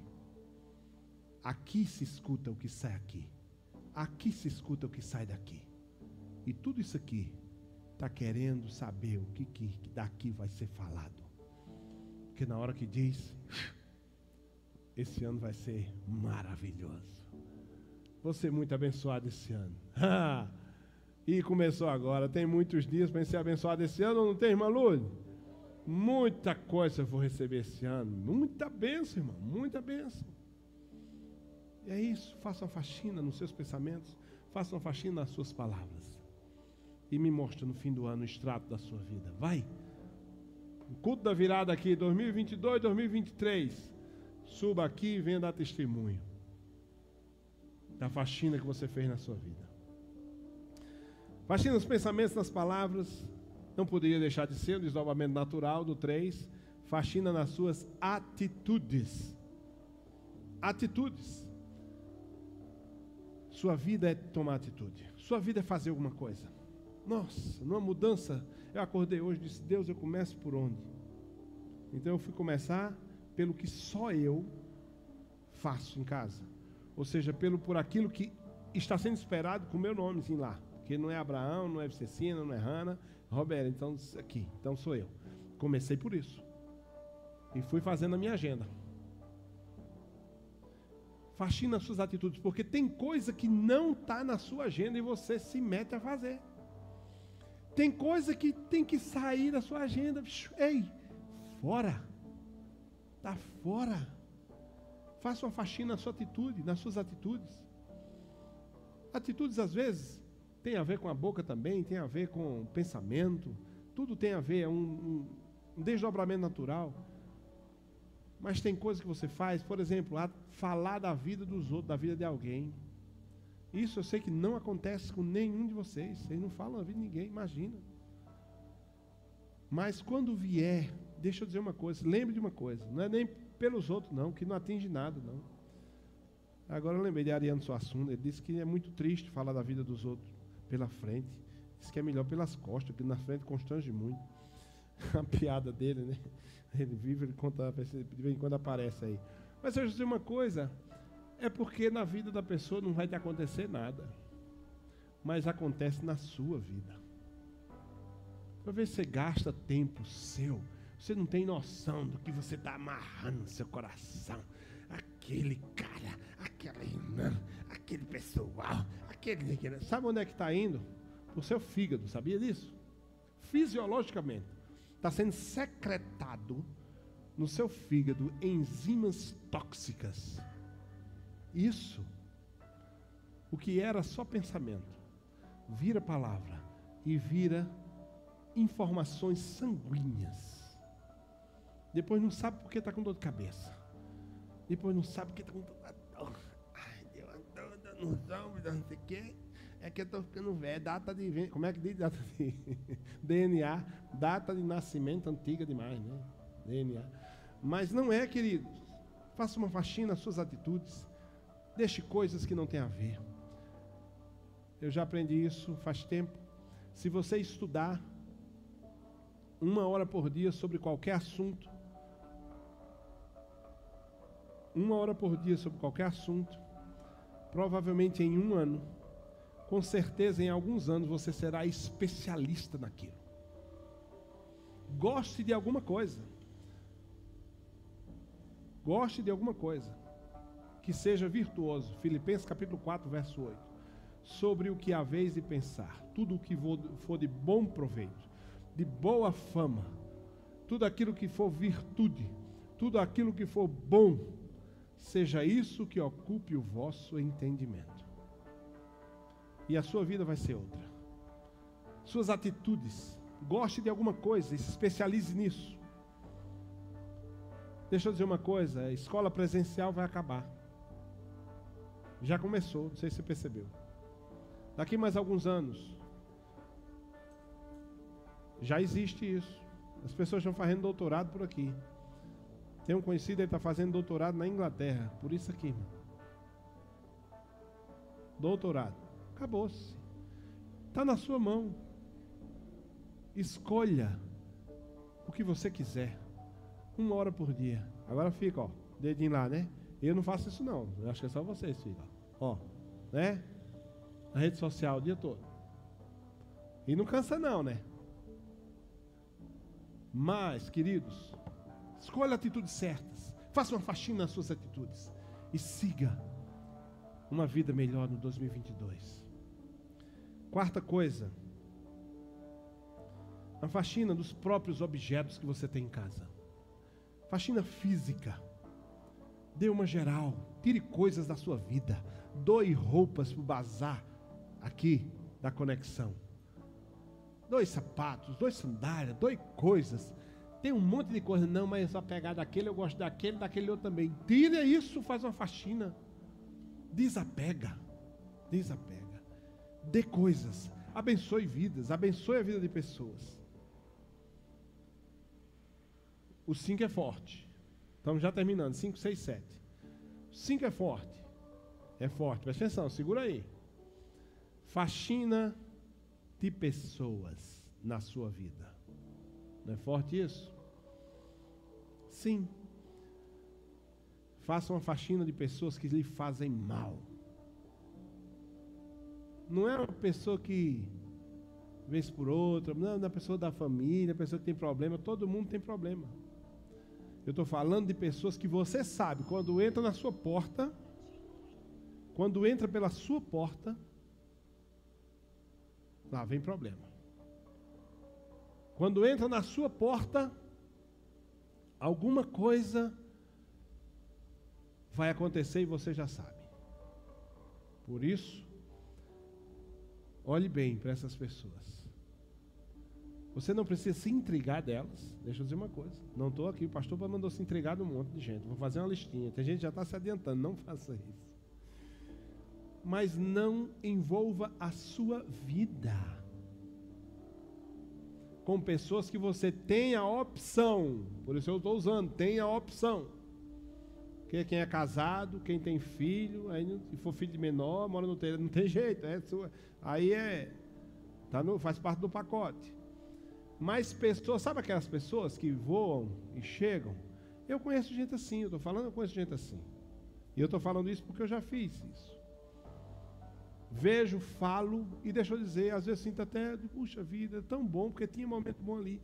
A: Aqui se escuta o que sai aqui. Aqui se escuta o que sai daqui. E tudo isso aqui está querendo saber o que, que daqui vai ser falado. Porque na hora que diz, esse ano vai ser maravilhoso. Vou ser muito abençoado esse ano. e começou agora. Tem muitos dias para ser abençoado esse ano, não tem, irmã Lúcia? Muita coisa eu vou receber esse ano. Muita bênção, irmão. Muita bênção. E é isso, faça uma faxina nos seus pensamentos, faça uma faxina nas suas palavras. E me mostre no fim do ano o extrato da sua vida. Vai. O culto da virada aqui, 2022, 2023. Suba aqui e venha dar testemunho da faxina que você fez na sua vida. Faxina nos pensamentos, nas palavras. Não poderia deixar de ser o desdobramento natural do 3. Faxina nas suas atitudes. Atitudes. Sua vida é tomar atitude. Sua vida é fazer alguma coisa. Nossa, numa mudança, eu acordei hoje e disse: Deus, eu começo por onde? Então eu fui começar pelo que só eu faço em casa. Ou seja, pelo por aquilo que está sendo esperado com o meu nome assim, lá. Porque não é Abraão, não é Cecina, não é Hanna, Roberto, então aqui, então sou eu. Comecei por isso. E fui fazendo a minha agenda faxina as suas atitudes, porque tem coisa que não está na sua agenda e você se mete a fazer. Tem coisa que tem que sair da sua agenda. Ei, fora. Está fora. Faça uma faxina na sua atitude, nas suas atitudes. Atitudes, às vezes, tem a ver com a boca também, tem a ver com o pensamento. Tudo tem a ver, é um, um, desdobramento natural. Mas tem coisas que você faz, por exemplo, falar da vida dos outros, da vida de alguém. Isso eu sei que não acontece com nenhum de vocês. Vocês não falam da vida de ninguém, imagina. Mas quando vier, deixa eu dizer uma coisa, lembre de uma coisa, não é nem pelos outros não, que não atinge nada não. Agora eu lembrei de Ariano Suassuna, ele disse que é muito triste falar da vida dos outros pela frente. Diz que é melhor pelas costas, porque na frente constrange muito. A piada dele, né? Ele vive, ele conta, de vez em quando aparece aí. Mas eu dizer uma coisa: é porque na vida da pessoa não vai te acontecer nada, mas acontece na sua vida. Se você gasta tempo seu, você não tem noção do que você está amarrando no seu coração. Aquele cara, aquela irmã, aquele pessoal, aquele. Sabe onde é que está indo? O seu fígado, sabia disso? Fisiologicamente está sendo secretado no seu fígado enzimas tóxicas. Isso, o que era só pensamento, vira palavra e vira informações sanguíneas. Depois não sabe por que está com dor de cabeça. Depois não sabe por que está com dor. não sei o quê. É que eu estou ficando velho. Data de. Como é que diz? Data de. DNA. Data de nascimento antiga demais, né? DNA. Mas não é, querido. Faça uma faxina nas suas atitudes. Deixe coisas que não têm a ver. Eu já aprendi isso faz tempo. Se você estudar uma hora por dia sobre qualquer assunto, uma hora por dia sobre qualquer assunto, provavelmente em um ano, com certeza em alguns anos você será especialista naquilo. Goste de alguma coisa. Goste de alguma coisa. Que seja virtuoso. Filipenses capítulo 4, verso 8. Sobre o que haveis de pensar, tudo o que for de bom proveito, de boa fama, tudo aquilo que for virtude, tudo aquilo que for bom, seja isso que ocupe o vosso entendimento. E a sua vida vai ser outra. Suas atitudes, goste de alguma coisa especialize nisso. Deixa eu dizer uma coisa: a escola presencial vai acabar. Já começou, não sei se você percebeu. Daqui mais alguns anos, já existe isso. As pessoas estão fazendo doutorado por aqui. Tem um conhecido, ele está fazendo doutorado na Inglaterra. Por isso aqui, irmão. Doutorado. Acabou-se. Está na sua mão. Escolha o que você quiser uma hora por dia. Agora fica, ó, dedinho lá, né? Eu não faço isso não. Eu acho que é só vocês, filho. Ó, né? Na rede social o dia todo. E não cansa não, né? Mas, queridos, escolha atitudes certas. Faça uma faxina nas suas atitudes. E siga uma vida melhor no 2022. Quarta coisa. A faxina dos próprios objetos que você tem em casa faxina física. Dê uma geral, tire coisas da sua vida, doe roupas para o bazar aqui da conexão. Dois sapatos, dois sandálias, dois coisas. Tem um monte de coisa, não, mas é só pegar daquele, eu gosto daquele, daquele outro também. Tira isso, faz uma faxina. Desapega. Desapega. Dê coisas. Abençoe vidas, abençoe a vida de pessoas. O 5 é forte. Estamos já terminando. 5, 6, 7. 5 é forte. É forte. Presta atenção, segura aí. Faxina de pessoas na sua vida. Não é forte isso? Sim. Faça uma faxina de pessoas que lhe fazem mal. Não é uma pessoa que vez por outra, não, é uma pessoa da família, pessoa que tem problema, todo mundo tem problema. Eu estou falando de pessoas que você sabe, quando entra na sua porta, quando entra pela sua porta, lá vem problema. Quando entra na sua porta, alguma coisa vai acontecer e você já sabe. Por isso, olhe bem para essas pessoas. Você não precisa se intrigar delas. Deixa eu dizer uma coisa. Não estou aqui, o pastor mandou se intrigar de um monte de gente. Vou fazer uma listinha. Tem gente que já está se adiantando. Não faça isso. Mas não envolva a sua vida com pessoas que você tem a opção. Por isso eu estou usando, tem a opção. Que quem é casado, quem tem filho, aí se for filho de menor, mora no telhado, não tem jeito, é sua. Aí é tá no, faz parte do pacote. Mas pessoas, sabe aquelas pessoas que voam e chegam? Eu conheço gente assim, eu estou falando, eu conheço gente assim. E eu estou falando isso porque eu já fiz isso. Vejo, falo e deixa eu dizer, às vezes sinto até, puxa vida, é tão bom, porque tinha um momento bom ali.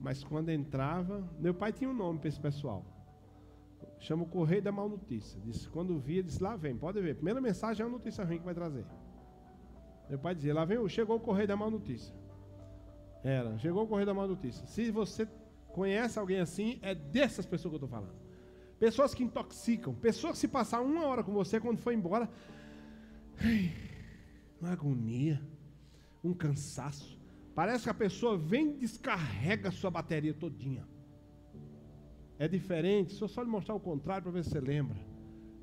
A: Mas quando entrava, meu pai tinha um nome para esse pessoal. Chama o Correio da Mal Notícia. Disse, quando via, disse, lá vem, pode ver. Primeira mensagem é uma notícia ruim que vai trazer. Meu pai dizia, lá vem, chegou o Correio da Mal Notícia. Era. Chegou o correio da má notícia. Se você conhece alguém assim, é dessas pessoas que eu estou falando. Pessoas que intoxicam. Pessoas que se passar uma hora com você, quando for embora. Uma agonia. Um cansaço. Parece que a pessoa vem e descarrega a sua bateria todinha. É diferente. Se eu só lhe mostrar o contrário para ver se você lembra.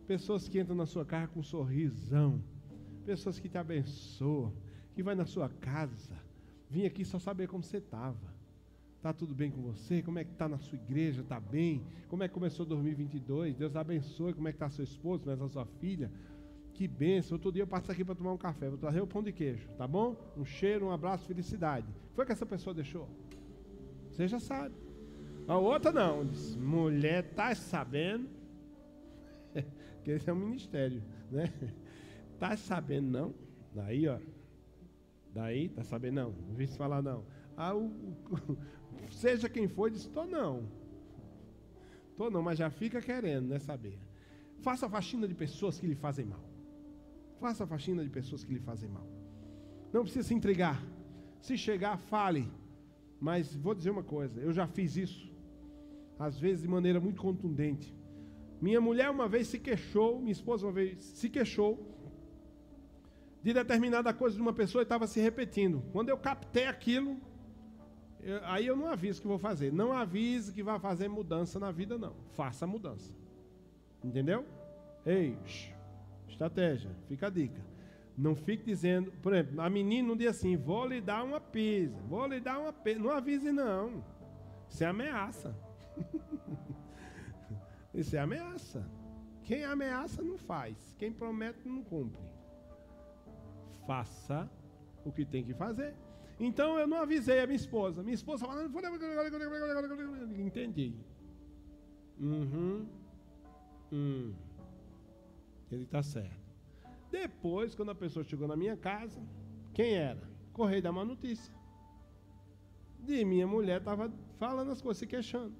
A: Pessoas que entram na sua casa com um sorrisão. pessoas que te abençoam, que vai na sua casa. Vim aqui só saber como você estava. Está tudo bem com você? Como é que está na sua igreja? Está bem? Como é que começou 2022? Deus abençoe. Como é que está seu esposo? Como é que está sua filha? Que bênção. Outro dia eu passo aqui para tomar um café. Vou trazer o pão de queijo, tá bom? Um cheiro, um abraço, felicidade. Foi que essa pessoa deixou? Você já sabe. A outra não. Diz, Mulher, tá sabendo? que esse é um ministério, né? Tá sabendo não? Daí, ó. Daí, tá sabendo não? Não vi se falar não. Ah, o, o, seja quem for, disse, tô não. Tô não, mas já fica querendo, né, saber. Faça a faxina de pessoas que lhe fazem mal. Faça a faxina de pessoas que lhe fazem mal. Não precisa se entregar. Se chegar, fale. Mas vou dizer uma coisa, eu já fiz isso. Às vezes de maneira muito contundente. Minha mulher uma vez se queixou, minha esposa uma vez se queixou de determinada coisa de uma pessoa e estava se repetindo. Quando eu captei aquilo, eu, aí eu não aviso que vou fazer. Não avise que vai fazer mudança na vida, não. Faça a mudança. Entendeu? Ei, shh, estratégia, fica a dica. Não fique dizendo, por exemplo, a menina um dia assim, vou lhe dar uma pizza, vou lhe dar uma pizza. Não avise, não. Isso é ameaça. Isso é ameaça. Quem ameaça não faz. Quem promete não cumpre. Faça o que tem que fazer. Então eu não avisei a minha esposa. Minha esposa falando. Entendi. Uhum. Hum. Ele está certo. Depois, quando a pessoa chegou na minha casa, quem era? Correio da Má Notícia. De minha mulher estava falando as coisas, se queixando.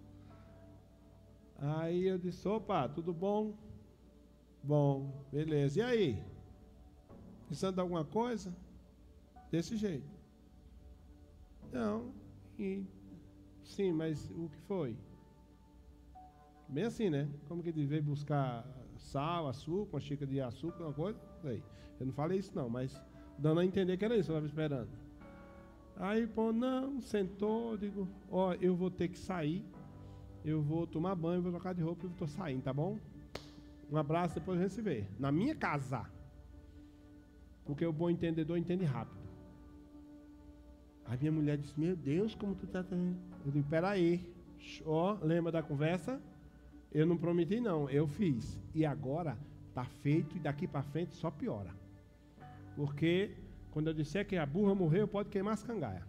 A: Aí eu disse: opa, tudo bom? Bom, beleza. E aí? Precisando de alguma coisa? Desse jeito. Não. E, sim, mas o que foi? Bem assim, né? Como que ele veio buscar sal, açúcar, uma xícara de açúcar, uma coisa? Aí. Eu não falei isso não, mas dando a entender que era isso, eu estava esperando. Aí, pô, não, sentou, digo, ó, eu vou ter que sair eu vou tomar banho, vou trocar de roupa e estou saindo, tá bom? Um abraço, depois a gente se vê. Na minha casa. Porque o bom entendedor entende rápido. Aí minha mulher disse, meu Deus, como tu tá... Eu digo, peraí. Ó, lembra da conversa? Eu não prometi não, eu fiz. E agora tá feito e daqui para frente só piora. Porque quando eu disser que a burra morreu, pode queimar as cangaia.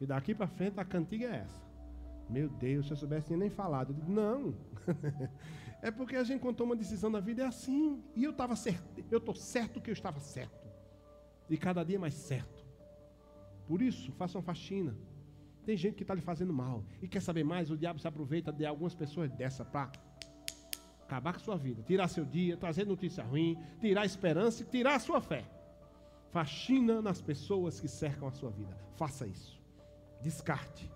A: E daqui para frente a cantiga é essa. Meu Deus, se eu soubesse, tinha nem falado. Eu digo, não. é porque a gente, quando toma uma decisão na vida, é assim. E eu estava certo. Eu estou certo que eu estava certo. E cada dia mais certo. Por isso, faça uma faxina. Tem gente que está lhe fazendo mal. E quer saber mais? O diabo se aproveita de algumas pessoas dessa para acabar com a sua vida. Tirar seu dia, trazer notícia ruim, tirar a esperança e tirar a sua fé. Faxina nas pessoas que cercam a sua vida. Faça isso. Descarte.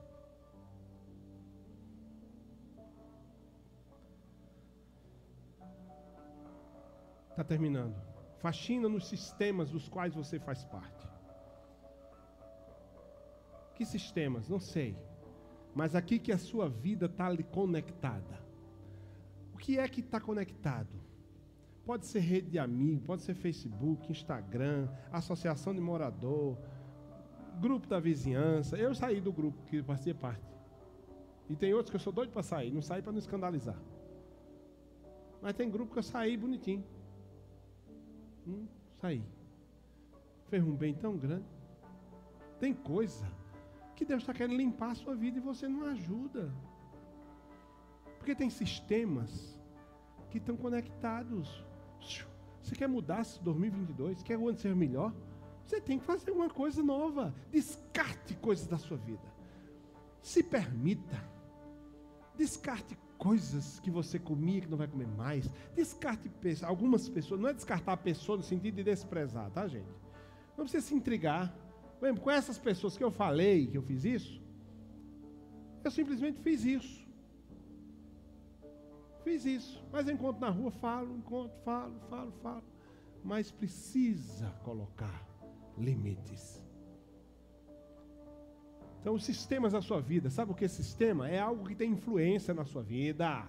A: Está terminando. Faxina nos sistemas dos quais você faz parte. Que sistemas? Não sei. Mas aqui que a sua vida está conectada. O que é que está conectado? Pode ser rede de amigos, pode ser Facebook, Instagram, associação de morador, grupo da vizinhança. Eu saí do grupo que fazia parte. E tem outros que eu sou doido para sair, não saí para não escandalizar. Mas tem grupo que eu saí bonitinho. Hum, saí. Fez um bem tão grande. Tem coisa que Deus está querendo limpar a sua vida e você não ajuda. Porque tem sistemas que estão conectados. Você quer mudar 2022? Quer o ano ser melhor? Você tem que fazer uma coisa nova. Descarte coisas da sua vida. Se permita. Descarte coisas que você comia que não vai comer mais. Descarte algumas pessoas, não é descartar a pessoa no sentido de desprezar, tá, gente? Não precisa se intrigar. Por exemplo, com essas pessoas que eu falei que eu fiz isso, eu simplesmente fiz isso. Fiz isso. Mas eu encontro na rua, falo, encontro, falo, falo, falo. Mas precisa colocar limites. Então, os sistemas da sua vida, sabe o que é sistema? É algo que tem influência na sua vida.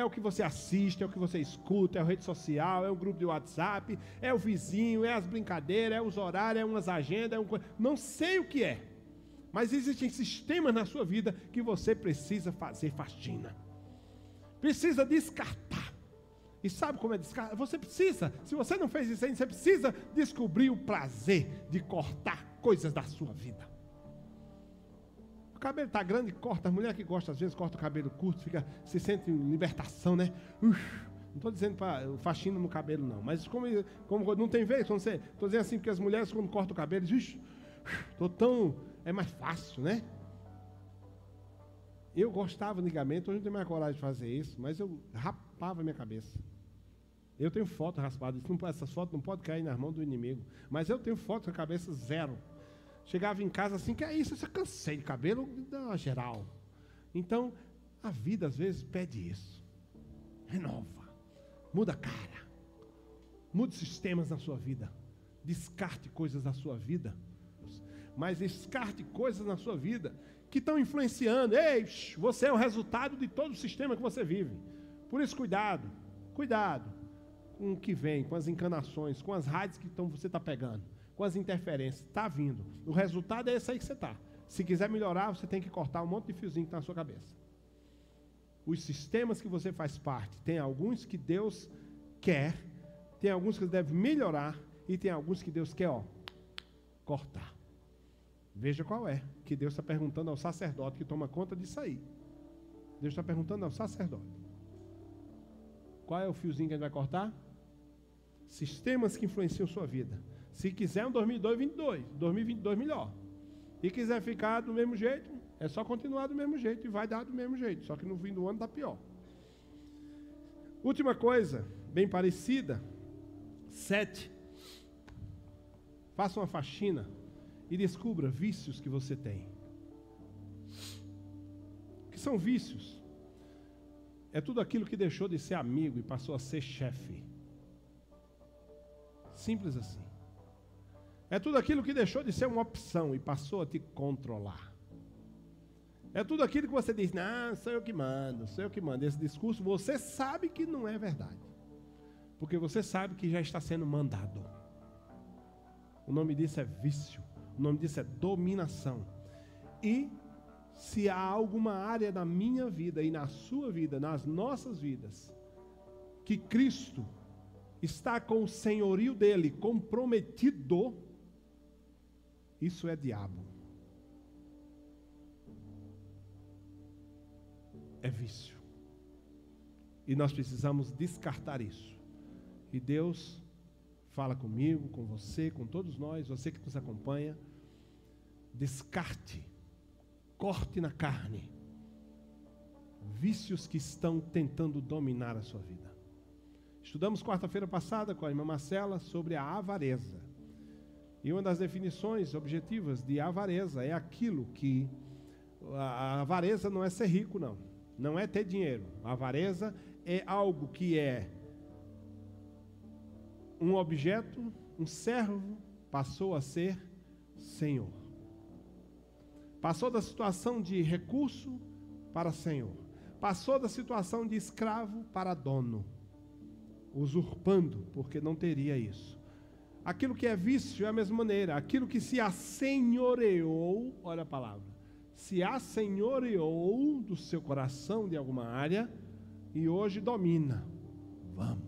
A: É o que você assiste, é o que você escuta, é a rede social, é o grupo de WhatsApp, é o vizinho, é as brincadeiras, é os horários, é umas agendas, é um... não sei o que é. Mas existem sistemas na sua vida que você precisa fazer faxina. Precisa descartar. E sabe como é descartar? Você precisa, se você não fez isso ainda, você precisa descobrir o prazer de cortar coisas da sua vida. O cabelo está grande, corta. As mulheres que gostam, às vezes, corta o cabelo curto, fica, se sente libertação, né? Não estou dizendo para faxina no cabelo, não. Mas como, como não tem vez, estou dizendo assim, porque as mulheres, quando cortam o cabelo, dizem, estou tão é mais fácil, né? Eu gostava antigamente, hoje não tenho mais coragem de fazer isso, mas eu rapava minha cabeça. Eu tenho foto raspada, essas fotos não podem cair nas mãos do inimigo. Mas eu tenho foto com a cabeça zero. Chegava em casa assim, que é isso? Eu cansei de cabelo da geral. Então, a vida às vezes pede isso. Renova. Muda a cara. Mude sistemas na sua vida. Descarte coisas da sua vida mas descarte coisas na sua vida que estão influenciando. Ei, você é o resultado de todo o sistema que você vive. Por isso, cuidado, cuidado com o que vem, com as encanações, com as rádios que tão, você está pegando, com as interferências. Está vindo. O resultado é esse aí que você está. Se quiser melhorar, você tem que cortar um monte de fiozinho que está na sua cabeça. Os sistemas que você faz parte, tem alguns que Deus quer, tem alguns que deve melhorar e tem alguns que Deus quer, ó, cortar. Veja qual é, que Deus está perguntando ao sacerdote que toma conta disso aí. Deus está perguntando ao sacerdote. Qual é o fiozinho que a gente vai cortar? Sistemas que influenciam sua vida. Se quiser um 2022, 2022 melhor. E quiser ficar do mesmo jeito, é só continuar do mesmo jeito e vai dar do mesmo jeito. Só que no fim do ano está pior. Última coisa, bem parecida. Sete. Faça uma faxina e descubra vícios que você tem. O que são vícios? É tudo aquilo que deixou de ser amigo e passou a ser chefe. Simples assim. É tudo aquilo que deixou de ser uma opção e passou a te controlar. É tudo aquilo que você diz, não, sou eu que mando, sou eu que mando. Esse discurso você sabe que não é verdade. Porque você sabe que já está sendo mandado. O nome disso é vício. O nome disso é dominação. E se há alguma área na minha vida e na sua vida, nas nossas vidas, que Cristo está com o senhorio dele comprometido, isso é diabo. É vício. E nós precisamos descartar isso. E Deus fala comigo, com você, com todos nós, você que nos acompanha descarte, corte na carne vícios que estão tentando dominar a sua vida. Estudamos quarta-feira passada com a irmã Marcela sobre a avareza. E uma das definições objetivas de avareza é aquilo que a avareza não é ser rico, não. Não é ter dinheiro. A avareza é algo que é um objeto, um servo, passou a ser senhor. Passou da situação de recurso para senhor. Passou da situação de escravo para dono. Usurpando, porque não teria isso. Aquilo que é vício é a mesma maneira. Aquilo que se assenhoreou, olha a palavra, se assenhoreou do seu coração de alguma área e hoje domina. Vamos,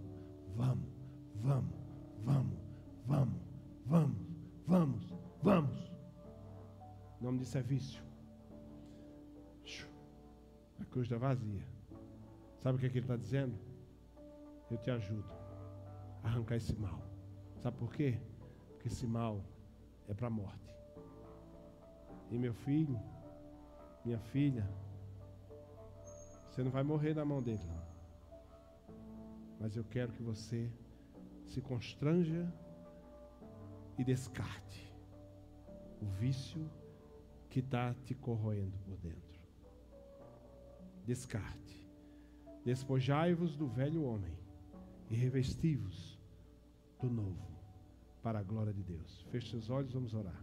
A: vamos, vamos, vamos, vamos, vamos, vamos, vamos. O nome disso é vício. A cruz está vazia. Sabe o que, é que ele está dizendo? Eu te ajudo a arrancar esse mal. Sabe por quê? Porque esse mal é para a morte. E meu filho, minha filha, você não vai morrer na mão dele, não. Mas eu quero que você se constranja e descarte o vício que está te corroendo por dentro. Descarte. Despojai-vos do velho homem e revesti-vos do novo, para a glória de Deus. Feche seus olhos, vamos orar.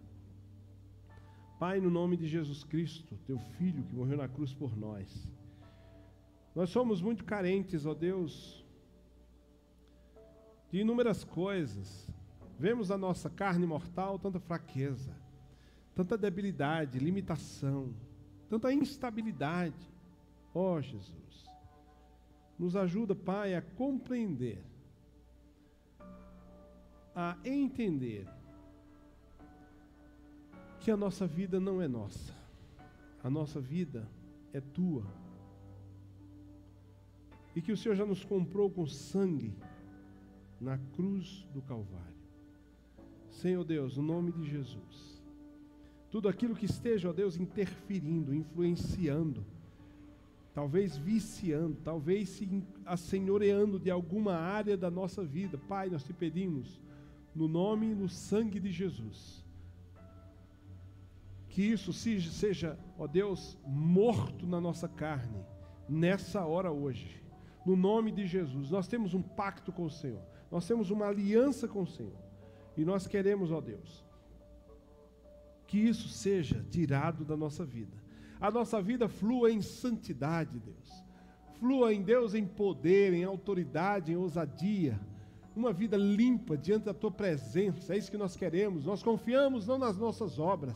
A: Pai, no nome de Jesus Cristo, teu filho que morreu na cruz por nós, Nós somos muito carentes, ó Deus, de inúmeras coisas. Vemos na nossa carne mortal tanta fraqueza, tanta debilidade, limitação, tanta instabilidade. Ó Jesus, nos ajuda, Pai, a compreender, a entender que a nossa vida não é nossa, a nossa vida é tua. E que o Senhor já nos comprou com sangue na cruz do Calvário. Senhor Deus, no nome de Jesus, tudo aquilo que esteja, ó Deus, interferindo, influenciando, talvez viciando, talvez se assenhoreando de alguma área da nossa vida, Pai, nós te pedimos, no nome e no sangue de Jesus, que isso seja, ó Deus, morto na nossa carne, nessa hora hoje, no nome de Jesus. Nós temos um pacto com o Senhor, nós temos uma aliança com o Senhor, e nós queremos, ó Deus, que isso seja tirado da nossa vida. A nossa vida flua em santidade, Deus. Flua em Deus em poder, em autoridade, em ousadia. Uma vida limpa diante da tua presença. É isso que nós queremos. Nós confiamos não nas nossas obras,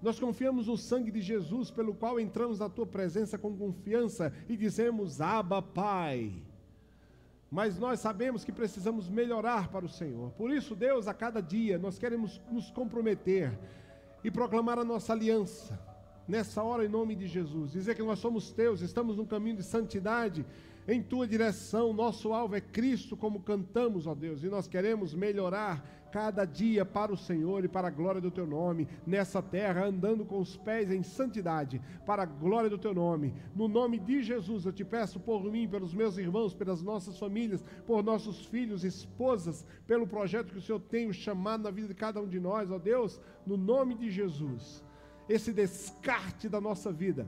A: nós confiamos no sangue de Jesus, pelo qual entramos na tua presença com confiança e dizemos: Abba, Pai. Mas nós sabemos que precisamos melhorar para o Senhor. Por isso, Deus, a cada dia, nós queremos nos comprometer e proclamar a nossa aliança. Nessa hora, em nome de Jesus, dizer que nós somos teus, estamos no caminho de santidade em tua direção. Nosso alvo é Cristo, como cantamos, ó Deus, e nós queremos melhorar cada dia para o Senhor e para a glória do teu nome, nessa terra, andando com os pés em santidade, para a glória do teu nome. No nome de Jesus, eu te peço por mim, pelos meus irmãos, pelas nossas famílias, por nossos filhos, esposas, pelo projeto que o Senhor tem chamado na vida de cada um de nós, ó Deus, no nome de Jesus. Esse descarte da nossa vida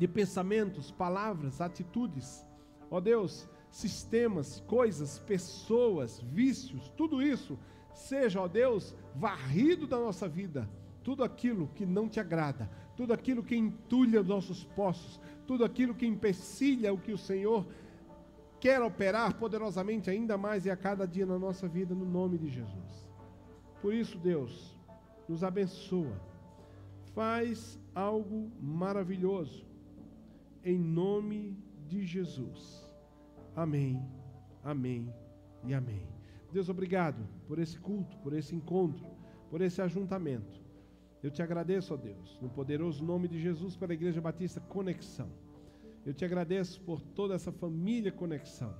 A: de pensamentos, palavras, atitudes. Ó Deus, sistemas, coisas, pessoas, vícios, tudo isso seja, ó Deus, varrido da nossa vida. Tudo aquilo que não te agrada, tudo aquilo que entulha os nossos poços, tudo aquilo que empecilha o que o Senhor quer operar poderosamente ainda mais e a cada dia na nossa vida, no nome de Jesus. Por isso, Deus, nos abençoa, faz algo maravilhoso em nome de Jesus. Amém, amém e amém. Deus, obrigado por esse culto, por esse encontro, por esse ajuntamento. Eu te agradeço, ó Deus, no poderoso nome de Jesus, pela Igreja Batista Conexão. Eu te agradeço por toda essa família Conexão.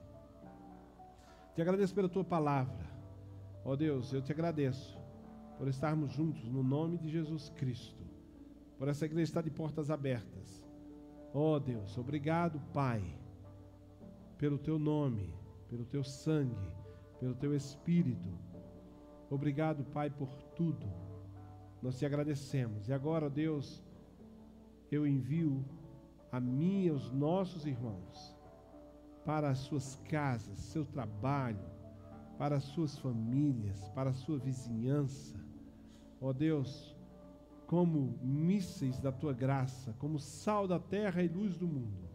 A: Te agradeço pela tua palavra. Ó Deus, eu te agradeço por estarmos juntos no nome de Jesus Cristo. Por essa igreja estar de portas abertas Oh Deus, obrigado, Pai, pelo teu nome, pelo teu sangue, pelo teu espírito. Obrigado, Pai, por tudo. Nós te agradecemos. E agora, Deus, eu envio a mim e aos nossos irmãos para as suas casas, seu trabalho, para as suas famílias, para a sua vizinhança. Ó Deus, como mísseis da tua graça, como sal da terra e luz do mundo,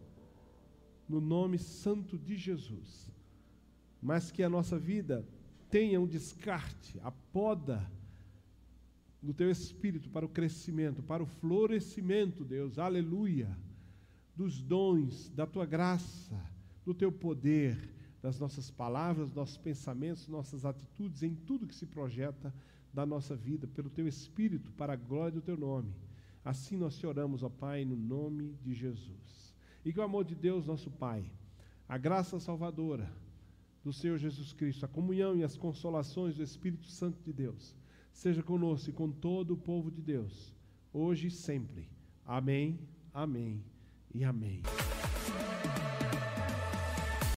A: no nome santo de Jesus. Mas que a nossa vida tenha um descarte, a poda do teu espírito para o crescimento, para o florescimento, Deus, aleluia, dos dons, da tua graça, do teu poder, das nossas palavras, nossos pensamentos, nossas atitudes, em tudo que se projeta da nossa vida, pelo teu Espírito, para a glória do teu nome. Assim nós te oramos, ó Pai, no nome de Jesus. E que o amor de Deus, nosso Pai, a graça salvadora do Senhor Jesus Cristo, a comunhão e as consolações do Espírito Santo de Deus, seja conosco e com todo o povo de Deus, hoje e sempre. Amém, amém e amém.